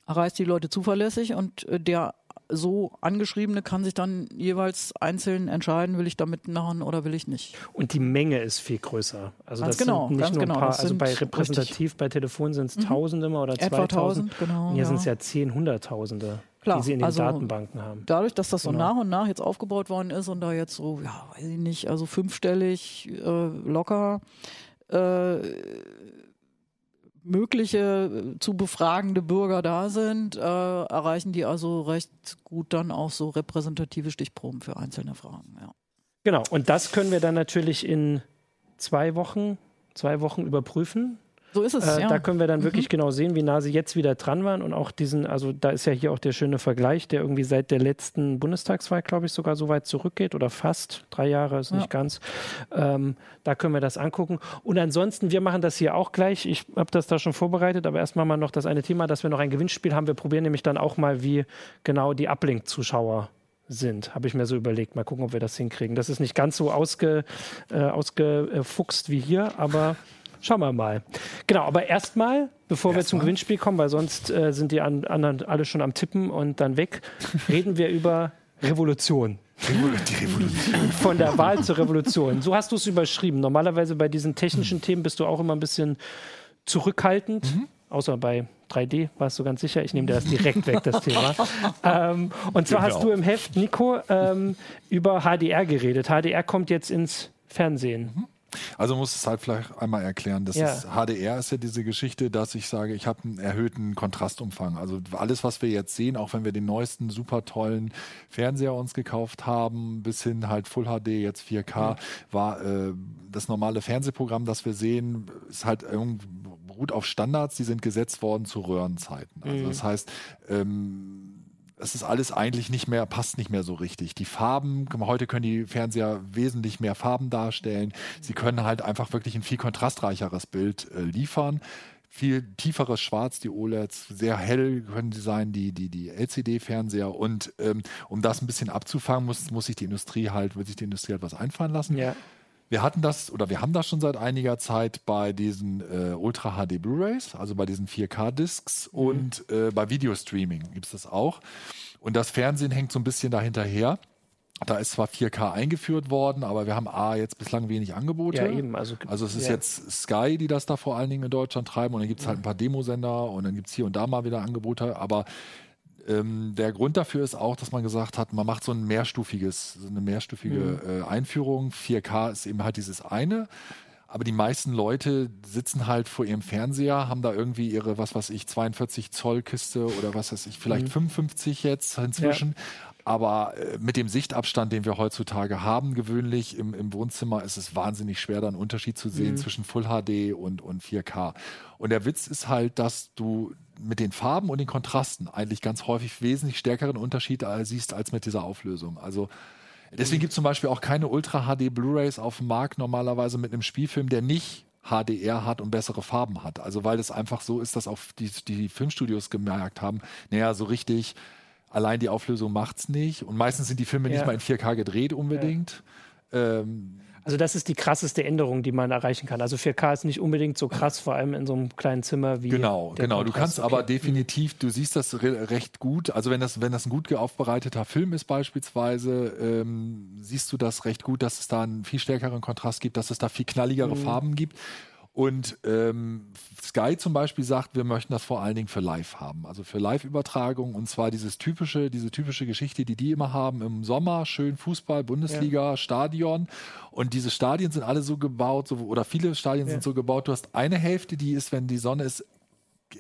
erreichst du die Leute zuverlässig und äh, der so angeschriebene kann sich dann jeweils einzeln entscheiden, will ich da mitmachen oder will ich nicht. Und die Menge ist viel größer. Also ganz das genau, sind nicht nur genau, ein paar, also bei repräsentativ bei Telefon sind es mhm. Tausende oder Etwa 2000. Genau, und hier ja. sind es ja zehn, Hunderttausende. Klar, die sie in den also Datenbanken haben. Dadurch, dass das so genau. nach und nach jetzt aufgebaut worden ist und da jetzt so, ja, weiß ich nicht, also fünfstellig äh, locker äh, mögliche äh, zu befragende Bürger da sind, äh, erreichen die also recht gut dann auch so repräsentative Stichproben für einzelne Fragen. Ja. Genau, und das können wir dann natürlich in zwei Wochen, zwei Wochen überprüfen. So ist es. Äh, ja. Da können wir dann wirklich mhm. genau sehen, wie nah sie jetzt wieder dran waren und auch diesen, also da ist ja hier auch der schöne Vergleich, der irgendwie seit der letzten Bundestagswahl, glaube ich, sogar so weit zurückgeht oder fast drei Jahre ist ja. nicht ganz. Ähm, da können wir das angucken. Und ansonsten, wir machen das hier auch gleich. Ich habe das da schon vorbereitet, aber erstmal mal noch das eine Thema, dass wir noch ein Gewinnspiel haben. Wir probieren nämlich dann auch mal, wie genau die Uplink-Zuschauer sind, habe ich mir so überlegt. Mal gucken, ob wir das hinkriegen. Das ist nicht ganz so ausge, äh, ausgefuchst wie hier, aber Schauen wir mal. Genau, aber erstmal, bevor erst wir zum mal. Gewinnspiel kommen, weil sonst äh, sind die anderen alle schon am Tippen und dann weg, reden wir über Revolution. Die Revolution. Von der Wahl zur Revolution. So hast du es überschrieben. Normalerweise bei diesen technischen mhm. Themen bist du auch immer ein bisschen zurückhaltend. Mhm. Außer bei 3D warst du ganz sicher. Ich nehme dir das direkt weg, das Thema. Ähm, und zwar hast du im Heft, Nico, ähm, über HDR geredet. HDR kommt jetzt ins Fernsehen. Mhm. Also muss es halt vielleicht einmal erklären, dass ja. HDR ist ja diese Geschichte, dass ich sage, ich habe einen erhöhten Kontrastumfang. Also alles, was wir jetzt sehen, auch wenn wir den neuesten super tollen Fernseher uns gekauft haben, bis hin halt Full HD, jetzt 4K, mhm. war äh, das normale Fernsehprogramm, das wir sehen, ist halt irgendwie beruht auf Standards, die sind gesetzt worden zu Röhrenzeiten. Also mhm. das heißt, ähm, es ist alles eigentlich nicht mehr, passt nicht mehr so richtig. Die Farben, heute können die Fernseher wesentlich mehr Farben darstellen. Sie können halt einfach wirklich ein viel kontrastreicheres Bild äh, liefern. Viel tieferes Schwarz, die OLEDs, sehr hell können sie sein, die, die, die LCD-Fernseher. Und ähm, um das ein bisschen abzufangen, muss, muss sich die Industrie halt, wird sich die Industrie halt was einfallen lassen. Ja. Wir hatten das oder wir haben das schon seit einiger Zeit bei diesen äh, Ultra HD Blu-rays, also bei diesen 4K-Discs mhm. und äh, bei Videostreaming gibt es das auch. Und das Fernsehen hängt so ein bisschen dahinterher. Da ist zwar 4K eingeführt worden, aber wir haben A jetzt bislang wenig Angebote. Ja, eben. Also, also es ist ja. jetzt Sky, die das da vor allen Dingen in Deutschland treiben und dann gibt es halt ein paar Demosender und dann gibt es hier und da mal wieder Angebote, aber ähm, der Grund dafür ist auch, dass man gesagt hat, man macht so ein mehrstufiges, so eine mehrstufige mhm. äh, Einführung. 4K ist eben halt dieses eine. Aber die meisten Leute sitzen halt vor ihrem Fernseher, haben da irgendwie ihre, was weiß ich, 42 Zoll Kiste oder was weiß ich, vielleicht mhm. 55 jetzt inzwischen. Ja. Aber äh, mit dem Sichtabstand, den wir heutzutage haben, gewöhnlich im, im Wohnzimmer, ist es wahnsinnig schwer, da einen Unterschied zu sehen mhm. zwischen Full HD und, und 4K. Und der Witz ist halt, dass du mit den Farben und den Kontrasten eigentlich ganz häufig wesentlich stärkeren Unterschied siehst als mit dieser Auflösung. Also deswegen gibt es zum Beispiel auch keine Ultra HD Blu-rays auf dem Markt normalerweise mit einem Spielfilm, der nicht HDR hat und bessere Farben hat. Also weil es einfach so ist, dass auch die, die Filmstudios gemerkt haben, naja, so richtig allein die Auflösung macht es nicht. Und meistens sind die Filme ja. nicht mal in 4K gedreht unbedingt. Ja. Ähm, also das ist die krasseste Änderung, die man erreichen kann. Also 4K ist nicht unbedingt so krass, vor allem in so einem kleinen Zimmer wie. Genau, genau. Kontrast. Du kannst aber definitiv, du siehst das re recht gut. Also wenn das, wenn das ein gut aufbereiteter Film ist beispielsweise, ähm, siehst du das recht gut, dass es da einen viel stärkeren Kontrast gibt, dass es da viel knalligere mhm. Farben gibt. Und ähm, Sky zum Beispiel sagt, wir möchten das vor allen Dingen für Live haben, also für Live-Übertragung und zwar dieses typische, diese typische Geschichte, die die immer haben im Sommer, schön Fußball, Bundesliga, ja. Stadion und diese Stadien sind alle so gebaut, so, oder viele Stadien ja. sind so gebaut, du hast eine Hälfte, die ist, wenn die Sonne ist,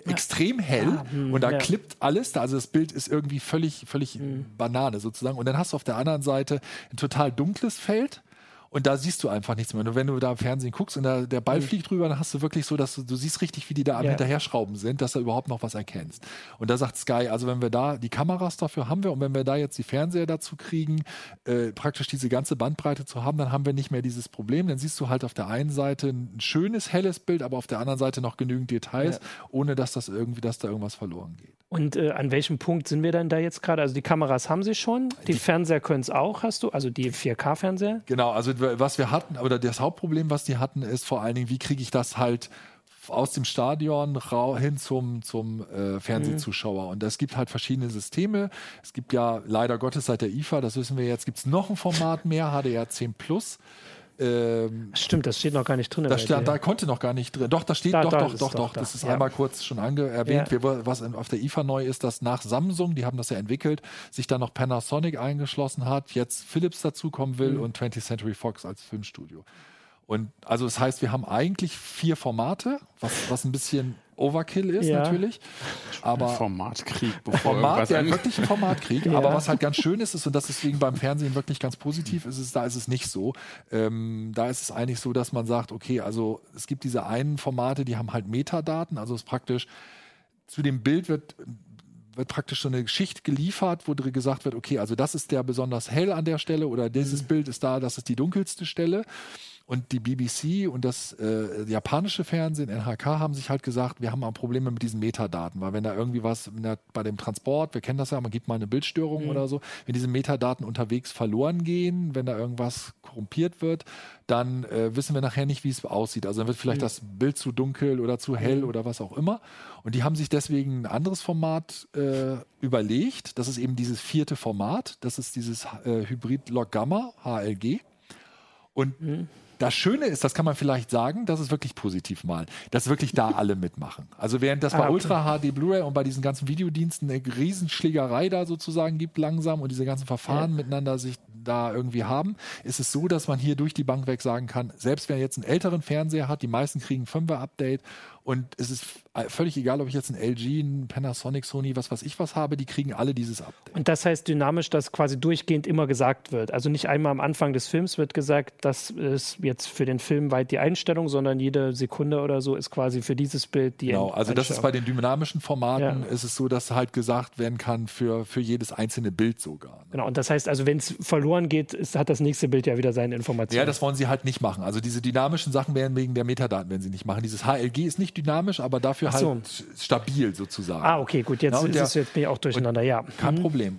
extrem hell ja, hm, und da ja. klippt alles, also das Bild ist irgendwie völlig, völlig mhm. Banane sozusagen. Und dann hast du auf der anderen Seite ein total dunkles Feld und da siehst du einfach nichts mehr. Und wenn du da im Fernsehen guckst und da, der Ball mhm. fliegt drüber, dann hast du wirklich so, dass du, du siehst richtig, wie die da am ja. Hinterherschrauben sind, dass du überhaupt noch was erkennst. Und da sagt Sky, also wenn wir da die Kameras dafür haben wir und wenn wir da jetzt die Fernseher dazu kriegen, äh, praktisch diese ganze Bandbreite zu haben, dann haben wir nicht mehr dieses Problem. Dann siehst du halt auf der einen Seite ein schönes, helles Bild, aber auf der anderen Seite noch genügend Details, ja. ohne dass das irgendwie, dass da irgendwas verloren geht. Und äh, an welchem Punkt sind wir denn da jetzt gerade? Also die Kameras haben sie schon, die, die Fernseher können es auch, hast du, also die 4K-Fernseher? Genau, also was wir hatten, oder das Hauptproblem, was die hatten, ist vor allen Dingen, wie kriege ich das halt aus dem Stadion hin zum, zum äh, Fernsehzuschauer. Mhm. Und es gibt halt verschiedene Systeme. Es gibt ja leider Gottes seit der IFA, das wissen wir jetzt, gibt es noch ein Format mehr, HDR 10 Plus. Ähm, Stimmt, das steht noch gar nicht drin. Da, stand, da konnte noch gar nicht drin. Doch, da steht, da, doch, da doch, doch, doch. Da. Das ist ja. einmal kurz schon ange erwähnt. Ja. Wir, was auf der IFA neu ist, dass nach Samsung, die haben das ja entwickelt, sich da noch Panasonic eingeschlossen hat, jetzt Philips dazukommen will mhm. und 20th Century Fox als Filmstudio. Und also das heißt, wir haben eigentlich vier Formate, was, was ein bisschen Overkill ist ja. natürlich. Aber Formatkrieg, bevor Format, ja, wirklich ein Formatkrieg. ja. Aber was halt ganz schön ist, ist, und das ist deswegen beim Fernsehen wirklich ganz positiv ist, ist da ist es nicht so. Ähm, da ist es eigentlich so, dass man sagt, okay, also es gibt diese einen Formate, die haben halt Metadaten, also es ist praktisch zu dem Bild wird wird praktisch so eine Schicht geliefert, wo gesagt wird, okay, also das ist der besonders hell an der Stelle oder dieses mhm. Bild ist da, das ist die dunkelste Stelle. Und die BBC und das äh, japanische Fernsehen, NHK, haben sich halt gesagt, wir haben auch Probleme mit diesen Metadaten, weil wenn da irgendwie was der, bei dem Transport, wir kennen das ja, man gibt mal eine Bildstörung mhm. oder so, wenn diese Metadaten unterwegs verloren gehen, wenn da irgendwas korrumpiert wird, dann äh, wissen wir nachher nicht, wie es aussieht. Also dann wird vielleicht mhm. das Bild zu dunkel oder zu hell mhm. oder was auch immer. Und die haben sich deswegen ein anderes Format äh, überlegt. Das ist eben dieses vierte Format. Das ist dieses äh, Hybrid-Log Gamma, HLG. Und mhm. Das Schöne ist, das kann man vielleicht sagen, das ist wirklich positiv mal, dass wirklich da alle mitmachen. Also während das bei ah, okay. Ultra HD Blu-ray und bei diesen ganzen Videodiensten eine Riesenschlägerei da sozusagen gibt langsam und diese ganzen Verfahren ja. miteinander sich da irgendwie haben, ist es so, dass man hier durch die Bank weg sagen kann, selbst wer jetzt einen älteren Fernseher hat, die meisten kriegen ein 5er Update und es ist völlig egal, ob ich jetzt ein LG, ein Panasonic, Sony, was weiß ich was habe, die kriegen alle dieses Update. Und das heißt dynamisch, dass quasi durchgehend immer gesagt wird. Also nicht einmal am Anfang des Films wird gesagt, das ist jetzt für den Film weit die Einstellung, sondern jede Sekunde oder so ist quasi für dieses Bild die Genau, also das ist bei den dynamischen Formaten ja. ist es so, dass halt gesagt werden kann für, für jedes einzelne Bild sogar. Ne? Genau, und das heißt also, wenn es verloren geht, ist, hat das nächste Bild ja wieder seine Informationen. Ja, das wollen sie halt nicht machen. Also diese dynamischen Sachen werden wegen der Metadaten, wenn sie nicht machen. Dieses HLG ist nicht dynamisch, aber dafür so. halt stabil sozusagen. Ah, okay, gut, jetzt, ja, der, ist jetzt bin ich auch durcheinander, ja. Kein mhm. Problem.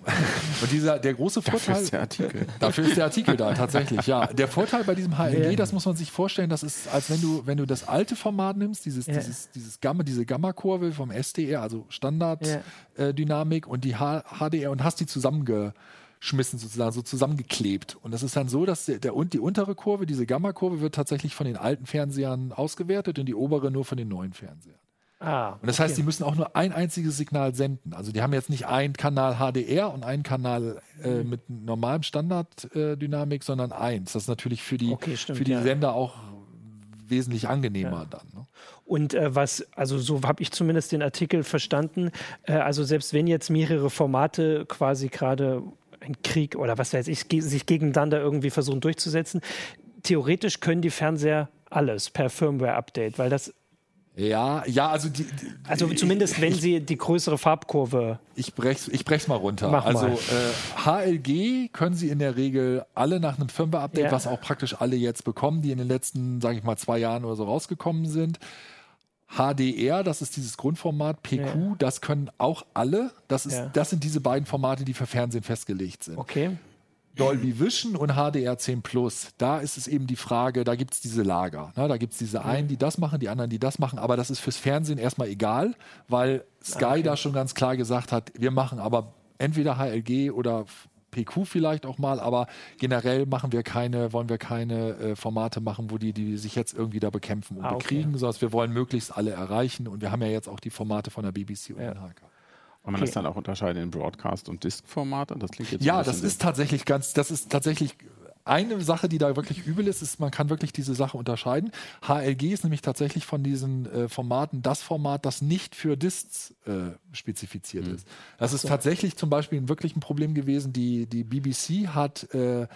Und dieser, der große Vorteil. Dafür ist der Artikel. Dafür ist der Artikel da, tatsächlich, ja. Der Vorteil bei diesem HLG, ja. das muss man sich vorstellen, das ist, als wenn du, wenn du das alte Format nimmst, dieses, ja. dieses, dieses Gamma, diese Gamma-Kurve vom SDR, also Standard-Dynamik ja. äh, und die H HDR und hast die zusammenge schmissen sozusagen, so zusammengeklebt. Und das ist dann so, dass der, der und die untere Kurve, diese Gamma-Kurve, wird tatsächlich von den alten Fernsehern ausgewertet und die obere nur von den neuen Fernsehern. Ah, und das okay. heißt, die müssen auch nur ein einziges Signal senden. Also die haben jetzt nicht einen Kanal HDR und einen Kanal äh, mhm. mit normalem Standarddynamik, äh, sondern eins. Das ist natürlich für die, okay, stimmt, für die ja. Sender auch wesentlich angenehmer ja. dann. Ne? Und äh, was, also so habe ich zumindest den Artikel verstanden, äh, also selbst wenn jetzt mehrere Formate quasi gerade ein Krieg oder was weiß ich, sich gegeneinander irgendwie versuchen durchzusetzen. Theoretisch können die Fernseher alles per Firmware-Update, weil das ja, ja, also die, also zumindest wenn sie die größere Farbkurve. Ich brech's, ich brech's mal runter. Mach also mal. Äh, HLG können sie in der Regel alle nach einem Firmware-Update, ja. was auch praktisch alle jetzt bekommen, die in den letzten, sage ich mal, zwei Jahren oder so rausgekommen sind. HDR, das ist dieses Grundformat, PQ, ja. das können auch alle. Das, ist, ja. das sind diese beiden Formate, die für Fernsehen festgelegt sind. Okay. Dolby Vision und HDR10 Plus, da ist es eben die Frage, da gibt es diese Lager. Ne? Da gibt es diese einen, die das machen, die anderen, die das machen, aber das ist fürs Fernsehen erstmal egal, weil Sky okay. da schon ganz klar gesagt hat, wir machen aber entweder HLG oder PQ vielleicht auch mal, aber generell machen wir keine, wollen wir keine äh, Formate machen, wo die, die sich jetzt irgendwie da bekämpfen und ah, bekriegen, okay. sondern wir wollen möglichst alle erreichen und wir haben ja jetzt auch die Formate von der BBC und ja. NHK. Kann man okay. das dann auch unterscheiden in Broadcast- und Disk-Formate? Das klingt jetzt Ja, das ist tatsächlich ganz, das ist tatsächlich eine Sache, die da wirklich übel ist, ist, man kann wirklich diese Sache unterscheiden. HLG ist nämlich tatsächlich von diesen äh, Formaten das Format, das nicht für Discs äh, spezifiziert mhm. ist. Das ist tatsächlich zum Beispiel ein wirklich ein Problem gewesen. Die, die BBC hat äh,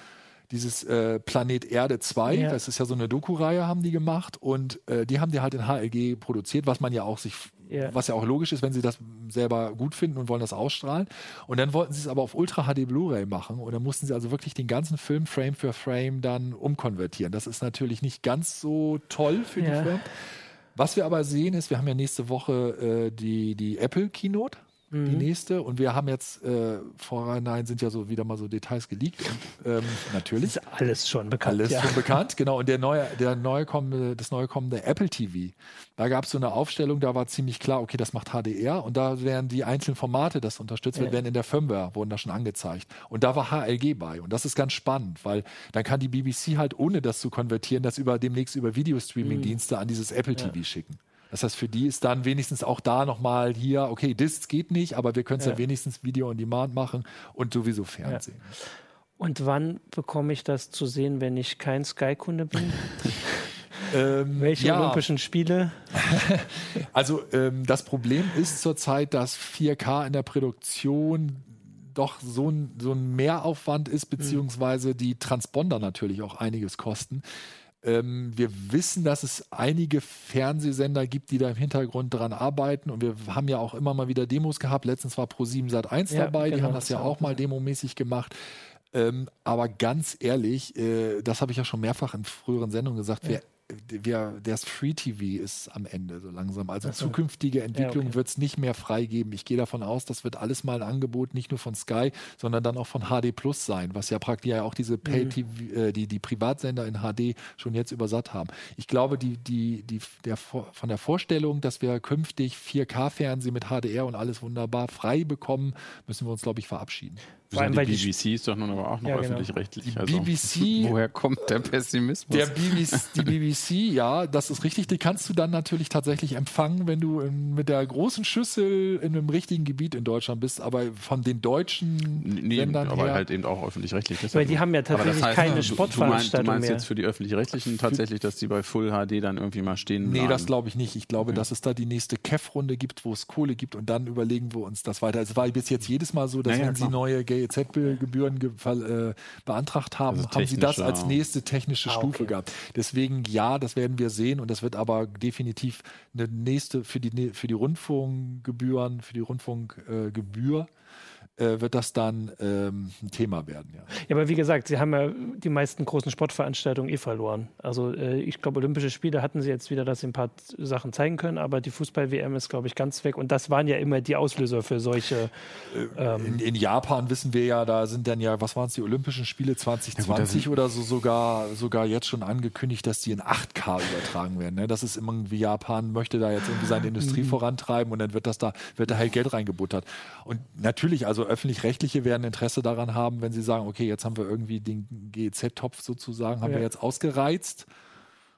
dieses äh, Planet Erde 2, ja. das ist ja so eine Doku-Reihe, haben die gemacht und äh, die haben die halt in HLG produziert, was man ja auch sich, ja. was ja auch logisch ist, wenn sie das selber gut finden und wollen das ausstrahlen. Und dann wollten sie es aber auf Ultra HD Blu-ray machen und dann mussten sie also wirklich den ganzen Film Frame für Frame dann umkonvertieren. Das ist natürlich nicht ganz so toll für ja. die Firmen. Was wir aber sehen ist, wir haben ja nächste Woche äh, die, die Apple Keynote. Mhm. die nächste. Und wir haben jetzt, äh, vorhinein sind ja so wieder mal so Details geleakt. Und, ähm, natürlich. ist alles schon bekannt. Alles ja. schon bekannt, genau. Und der neue, der neue kommende, das neue kommende Apple TV, da gab es so eine Aufstellung, da war ziemlich klar, okay, das macht HDR und da werden die einzelnen Formate, das unterstützt wird, ja. werden in der Firmware, wurden da schon angezeigt. Und da war HLG bei. Und das ist ganz spannend, weil dann kann die BBC halt, ohne das zu konvertieren, das über demnächst über Videostreaming-Dienste mhm. an dieses Apple TV ja. schicken. Das heißt, für die ist dann wenigstens auch da nochmal hier, okay, Discs geht nicht, aber wir können es ja. ja. wenigstens Video on Demand machen und sowieso Fernsehen. Ja. Und wann bekomme ich das zu sehen, wenn ich kein Sky-Kunde bin? ähm, Welche ja. Olympischen Spiele? also ähm, das Problem ist zurzeit, dass 4K in der Produktion doch so ein, so ein Mehraufwand ist, hm. beziehungsweise die Transponder natürlich auch einiges kosten. Ähm, wir wissen, dass es einige Fernsehsender gibt, die da im Hintergrund dran arbeiten. Und wir haben ja auch immer mal wieder Demos gehabt. Letztens war Pro7 Sat 1 ja, dabei, genau, die haben das ja auch mal demomäßig gemacht. Ähm, aber ganz ehrlich, äh, das habe ich ja schon mehrfach in früheren Sendungen gesagt, ja. wer wir, das Free TV ist am Ende so langsam. Also so. zukünftige Entwicklung ja, okay. wird es nicht mehr freigeben. Ich gehe davon aus, das wird alles mal ein Angebot nicht nur von Sky, sondern dann auch von HD Plus sein, was ja praktisch ja auch diese Pay-TV, mhm. äh, die, die Privatsender in HD schon jetzt übersatt haben. Ich glaube, die, die, die, der, von der Vorstellung, dass wir künftig 4K-Fernsehen mit HDR und alles wunderbar frei bekommen, müssen wir uns, glaube ich, verabschieden. Vor allem, die BBC ist doch nun aber auch noch ja, genau. öffentlich-rechtlich. Also, BBC. Woher kommt der Pessimismus? Der BBC, die BBC, ja, das ist richtig. Die kannst du dann natürlich tatsächlich empfangen, wenn du in, mit der großen Schüssel in einem richtigen Gebiet in Deutschland bist. Aber von den deutschen nee, Ländern aber her, halt eben auch öffentlich-rechtlich. Weil die haben ja tatsächlich das heißt, keine Sportveranstaltung Du meinst, jetzt für die öffentlich-rechtlichen tatsächlich, dass die bei Full HD dann irgendwie mal stehen? Nee, das glaube ich nicht. Ich glaube, okay. dass es da die nächste KEF-Runde gibt, wo es Kohle gibt und dann überlegen wir uns das weiter. Es war bis jetzt jedes Mal so, dass naja, wenn sie neue GEZ-Gebühren äh, beantragt haben, also haben sie das als nächste technische ah, Stufe okay. gehabt. Deswegen ja, das werden wir sehen und das wird aber definitiv eine nächste für die für die Rundfunkgebühren, für die Rundfunkgebühr äh, äh, wird das dann ähm, ein Thema werden. Ja. ja, aber wie gesagt, sie haben ja die meisten großen Sportveranstaltungen eh verloren. Also äh, ich glaube, Olympische Spiele hatten sie jetzt wieder, dass sie ein paar Sachen zeigen können, aber die Fußball-WM ist, glaube ich, ganz weg. Und das waren ja immer die Auslöser für solche. Äh, ähm, in, in, Japan wissen wir ja, da sind dann ja, was waren es, die Olympischen Spiele 2020 ja, oder so sogar, sogar jetzt schon angekündigt, dass die in 8K übertragen werden. Ne? Das ist immer wie Japan möchte da jetzt irgendwie seine Industrie mhm. vorantreiben und dann wird das da, wird da halt Geld reingebuttert. Und natürlich, also öffentlich-rechtliche werden Interesse daran haben, wenn sie sagen, okay, jetzt haben wir irgendwie den GEZ-Topf sozusagen, haben ja. wir jetzt ausgereizt.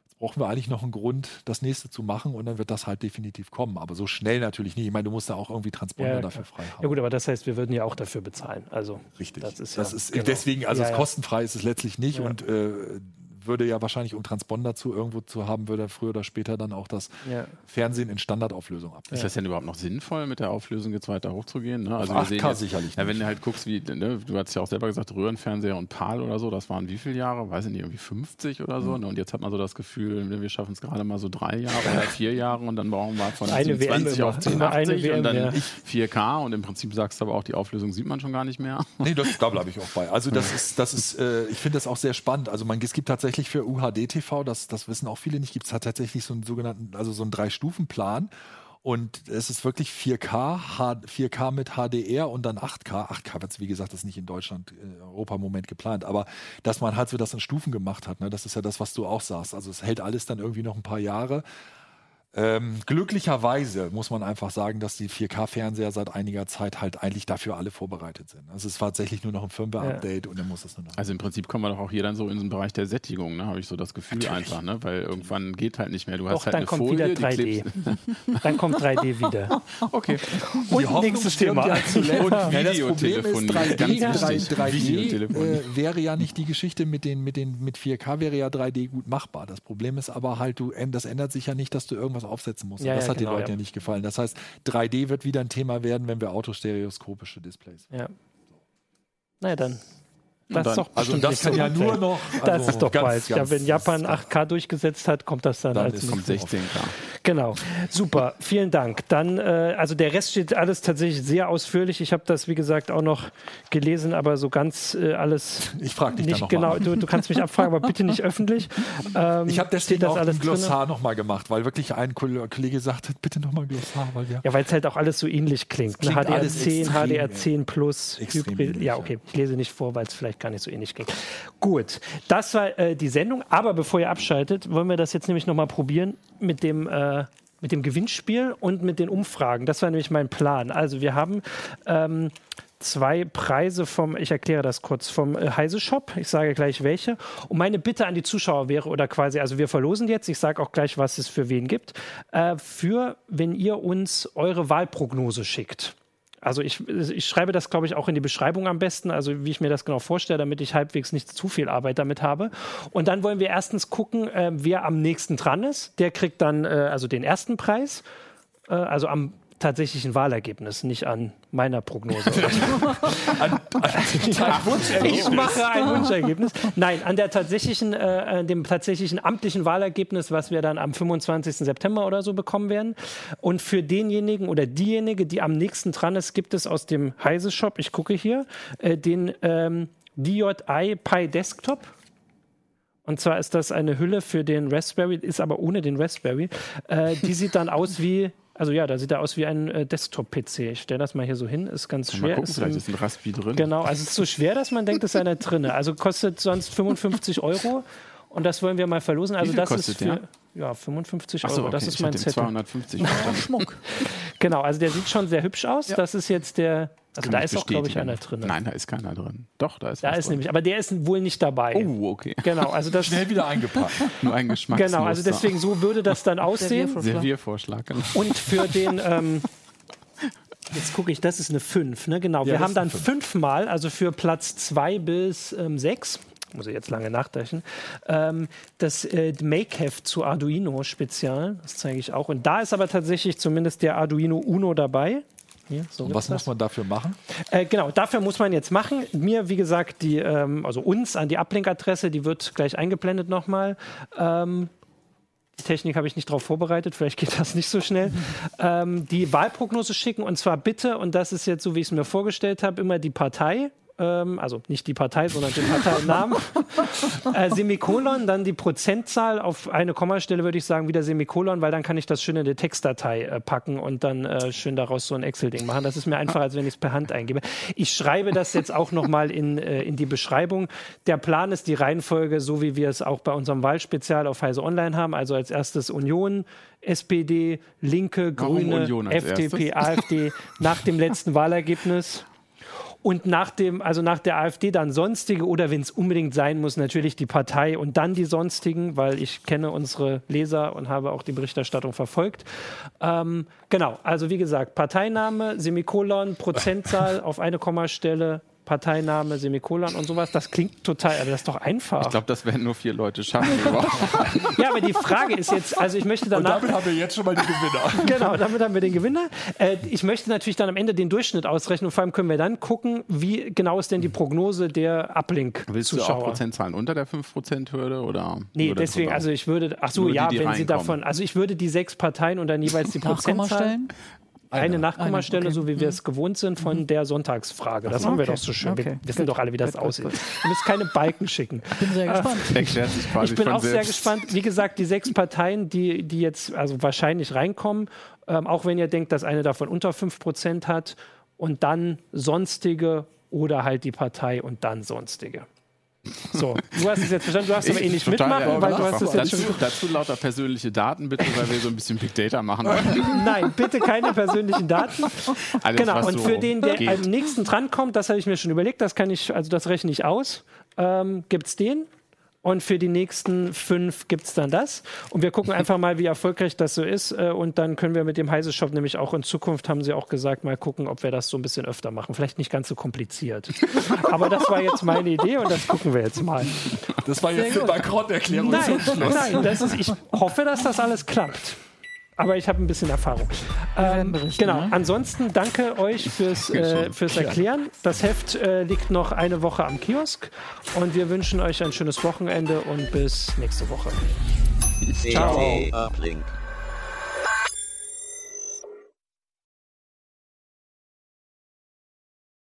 Jetzt brauchen wir eigentlich noch einen Grund, das nächste zu machen und dann wird das halt definitiv kommen. Aber so schnell natürlich nicht. Ich meine, du musst da auch irgendwie Transponder ja, dafür frei haben. Ja gut, aber das heißt, wir würden ja auch dafür bezahlen. Also richtig. Das ist, das ist genau. deswegen, also ja, kostenfrei ist es letztlich nicht und äh, würde ja wahrscheinlich, um Transponder zu irgendwo zu haben, würde früher oder später dann auch das ja. Fernsehen in Standardauflösung ab. Ist das denn überhaupt noch sinnvoll, mit der Auflösung jetzt weiter hochzugehen? Ne? Also 8K jetzt, sicherlich ja, wenn du halt guckst, wie, ne, du hast ja auch selber gesagt, Röhrenfernseher und PAL oder so, das waren wie viele Jahre? Weiß ich nicht, irgendwie 50 oder so. Mhm. Ne? Und jetzt hat man so das Gefühl, ne, wir schaffen es gerade mal so drei Jahre oder vier Jahre und dann brauchen wir von eine 20 auf 1080 WM, und dann ja. 4K und im Prinzip sagst du aber auch, die Auflösung sieht man schon gar nicht mehr. Nee, das, da bleibe ich auch bei. Also das ist, das ist, äh, ich finde das auch sehr spannend. Also man, es gibt tatsächlich für UHD TV, das, das wissen auch viele nicht, gibt es tatsächlich so einen sogenannten, also so einen Drei-Stufen-Plan. Und es ist wirklich 4K, H 4K mit HDR und dann 8K. 8K wird wie gesagt, das ist nicht in Deutschland, in Europa im Moment geplant. Aber dass man halt so das in Stufen gemacht hat, ne, das ist ja das, was du auch sagst. Also es hält alles dann irgendwie noch ein paar Jahre. Ähm, glücklicherweise muss man einfach sagen, dass die 4K-Fernseher seit einiger Zeit halt eigentlich dafür alle vorbereitet sind. Also es ist tatsächlich nur noch ein Firmware-Update ja. und dann muss es nur noch. Also im Prinzip kommen wir doch auch hier dann so in den Bereich der Sättigung, ne? habe ich so das Gefühl Natürlich. einfach, ne? weil irgendwann geht halt nicht mehr. Du hast halt dann eine kommt Folie, wieder 3D. dann kommt 3D wieder. okay. Und die nächstes Thema. Ja und ja, das Problem ist, 3D, 3D, 3D äh, wäre ja nicht die Geschichte mit den, mit den mit 4K wäre ja 3D gut machbar. Das Problem ist aber halt, du, das ändert sich ja nicht, dass du irgendwas aufsetzen musst. Ja, das ja, hat genau, den Leuten ja. nicht gefallen. Das heißt, 3D wird wieder ein Thema werden, wenn wir autostereoskopische Displays. Ja. Na ja, dann. Das dann, ist doch also das kann ja nur noch. Also das ist doch ganz, bald. Ganz, ja, wenn Japan 8K durchgesetzt hat, kommt das dann, dann als kommt 16K. Genau, super, vielen Dank. Dann, äh, also der Rest steht alles tatsächlich sehr ausführlich. Ich habe das, wie gesagt, auch noch gelesen, aber so ganz äh, alles. Ich frage dich nicht genau. Du, du, kannst mich abfragen, aber bitte nicht öffentlich. Ähm, ich habe deswegen das auch alles ein Glossar nochmal gemacht, weil wirklich ein Kollege sagte, bitte nochmal Glossar, weil. Ja, weil es halt auch alles so ähnlich klingt. Klingt HDR 10, extrem, HDR 10 Plus, Hybrid. Ja, okay, ich lese nicht vor, weil es vielleicht gar nicht so ähnlich klingt. Gut, das war äh, die Sendung. Aber bevor ihr abschaltet, wollen wir das jetzt nämlich nochmal probieren mit dem äh, mit dem Gewinnspiel und mit den Umfragen. Das war nämlich mein Plan. Also wir haben ähm, zwei Preise vom, ich erkläre das kurz, vom äh, Heise Shop. Ich sage gleich welche. Und meine Bitte an die Zuschauer wäre, oder quasi, also wir verlosen jetzt, ich sage auch gleich, was es für wen gibt, äh, für, wenn ihr uns eure Wahlprognose schickt. Also ich, ich schreibe das, glaube ich, auch in die Beschreibung am besten, also wie ich mir das genau vorstelle, damit ich halbwegs nicht zu viel Arbeit damit habe. Und dann wollen wir erstens gucken, äh, wer am nächsten dran ist. Der kriegt dann äh, also den ersten Preis, äh, also am tatsächlichen Wahlergebnis, nicht an meiner Prognose. an, an, ich mache ein Wunschergebnis. Nein, an der tatsächlichen, äh, dem tatsächlichen amtlichen Wahlergebnis, was wir dann am 25. September oder so bekommen werden. Und für denjenigen oder diejenige, die am nächsten dran ist, gibt es aus dem Heise Shop, ich gucke hier, äh, den ähm, DJI Pi Desktop. Und zwar ist das eine Hülle für den Raspberry, ist aber ohne den Raspberry. Äh, die sieht dann aus wie also ja, da sieht er aus wie ein äh, Desktop-PC. Ich stelle das mal hier so hin, ist ganz schwer. Mal gucken, ist vielleicht ist ein Raspi drin. Genau, also es ist so schwer, dass man denkt, es sei einer drin. Also kostet sonst 55 Euro und das wollen wir mal verlosen. Also das kostet, ist für ja? Ja 55 Euro. So, okay. Das ist mein Set. 250 Schmuck. genau, also der sieht schon sehr hübsch aus. Ja. Das ist jetzt der also da ist auch, glaube ich, einer drin. Nein, da ist keiner drin. Doch, da ist Da ist drin. nämlich, aber der ist wohl nicht dabei. Oh, okay. Genau, also das schnell wieder eingepackt. Nur ein Geschmack. Genau, also deswegen so würde das dann aussehen. Serviervorschlag. Genau. Und für den ähm, Jetzt gucke ich, das ist eine 5, ne? Genau. Ja, wir haben dann fünfmal, also für Platz 2 bis 6, ähm, muss ich jetzt lange nachdenken, ähm, das äh, Make-Heft zu Arduino Spezial. Das zeige ich auch. Und da ist aber tatsächlich zumindest der Arduino Uno dabei. Hier, so Und was muss man dafür machen? Äh, genau, dafür muss man jetzt machen. Mir, wie gesagt, die, ähm, also uns an die Uplink-Adresse, die wird gleich eingeblendet nochmal. Ähm, die Technik habe ich nicht darauf vorbereitet, vielleicht geht das nicht so schnell. ähm, die Wahlprognose schicken und zwar bitte, und das ist jetzt so, wie ich es mir vorgestellt habe, immer die Partei ähm, also nicht die Partei, sondern den Parteinamen, äh, Semikolon, dann die Prozentzahl auf eine Kommastelle würde ich sagen wieder Semikolon, weil dann kann ich das schön in die Textdatei äh, packen und dann äh, schön daraus so ein Excel-Ding machen. Das ist mir einfacher, als wenn ich es per Hand eingebe. Ich schreibe das jetzt auch nochmal in, äh, in die Beschreibung. Der Plan ist die Reihenfolge, so wie wir es auch bei unserem Wahlspezial auf Heise Online haben. Also als erstes Union, SPD, Linke, Grüne, FDP, erstes? AfD nach dem letzten Wahlergebnis. Und nach dem, also nach der AfD dann sonstige oder wenn es unbedingt sein muss, natürlich die Partei und dann die sonstigen, weil ich kenne unsere Leser und habe auch die Berichterstattung verfolgt. Ähm, genau, also wie gesagt, Parteiname, Semikolon, Prozentzahl auf eine Kommastelle, Parteiname, Semikolon und sowas. Das klingt total, aber das ist doch einfach. Ich glaube, das werden nur vier Leute schaffen. ja, aber die Frage ist jetzt, also ich möchte danach. Und damit haben wir jetzt schon mal den Gewinner. genau, damit haben wir den Gewinner. Äh, ich möchte natürlich dann am Ende den Durchschnitt ausrechnen und vor allem können wir dann gucken, wie genau ist denn die Prognose der Uplink-Zuschauer. Willst du auch Prozentzahlen unter der 5%-Hürde oder? Nee, deswegen, also ich würde, ach so, ja, die, die wenn sie davon, also ich würde die sechs Parteien und dann jeweils die Prozentzahl eine, eine Nachkommastelle, eine, okay. so wie wir es gewohnt sind, von mhm. der Sonntagsfrage. Das okay. haben wir doch so schön. Okay. Wir wissen doch alle, wie das gut, aussieht. Gut, gut. Wir müssen keine Balken schicken. Bin sehr gespannt. Erklärt sich quasi ich bin auch selbst. sehr gespannt. Wie gesagt, die sechs Parteien, die, die jetzt also wahrscheinlich reinkommen, ähm, auch wenn ihr denkt, dass eine davon unter 5% hat und dann sonstige oder halt die Partei und dann sonstige. So, du hast es jetzt verstanden, du darfst aber eh nicht mitmachen, ja, weil du hast es jetzt dazu, schon... Dazu lauter persönliche Daten bitte, weil wir so ein bisschen Big Data machen. Nein, bitte keine persönlichen Daten. Alles, genau, und für so den, der geht. am nächsten drankommt, das habe ich mir schon überlegt, das kann ich, also das rechne ich aus, ähm, gibt es den und für die nächsten fünf gibt es dann das. Und wir gucken einfach mal, wie erfolgreich das so ist. Äh, und dann können wir mit dem Heise Shop nämlich auch in Zukunft, haben sie auch gesagt, mal gucken, ob wir das so ein bisschen öfter machen. Vielleicht nicht ganz so kompliziert. Aber das war jetzt meine Idee und das gucken wir jetzt mal. Das war jetzt eine Bankrotterklärung. Nein, nein das ist, ich hoffe, dass das alles klappt aber ich habe ein bisschen Erfahrung. Ähm, genau. Ne? Ansonsten danke euch fürs, äh, fürs Erklären. Das Heft äh, liegt noch eine Woche am Kiosk und wir wünschen euch ein schönes Wochenende und bis nächste Woche. Ciao.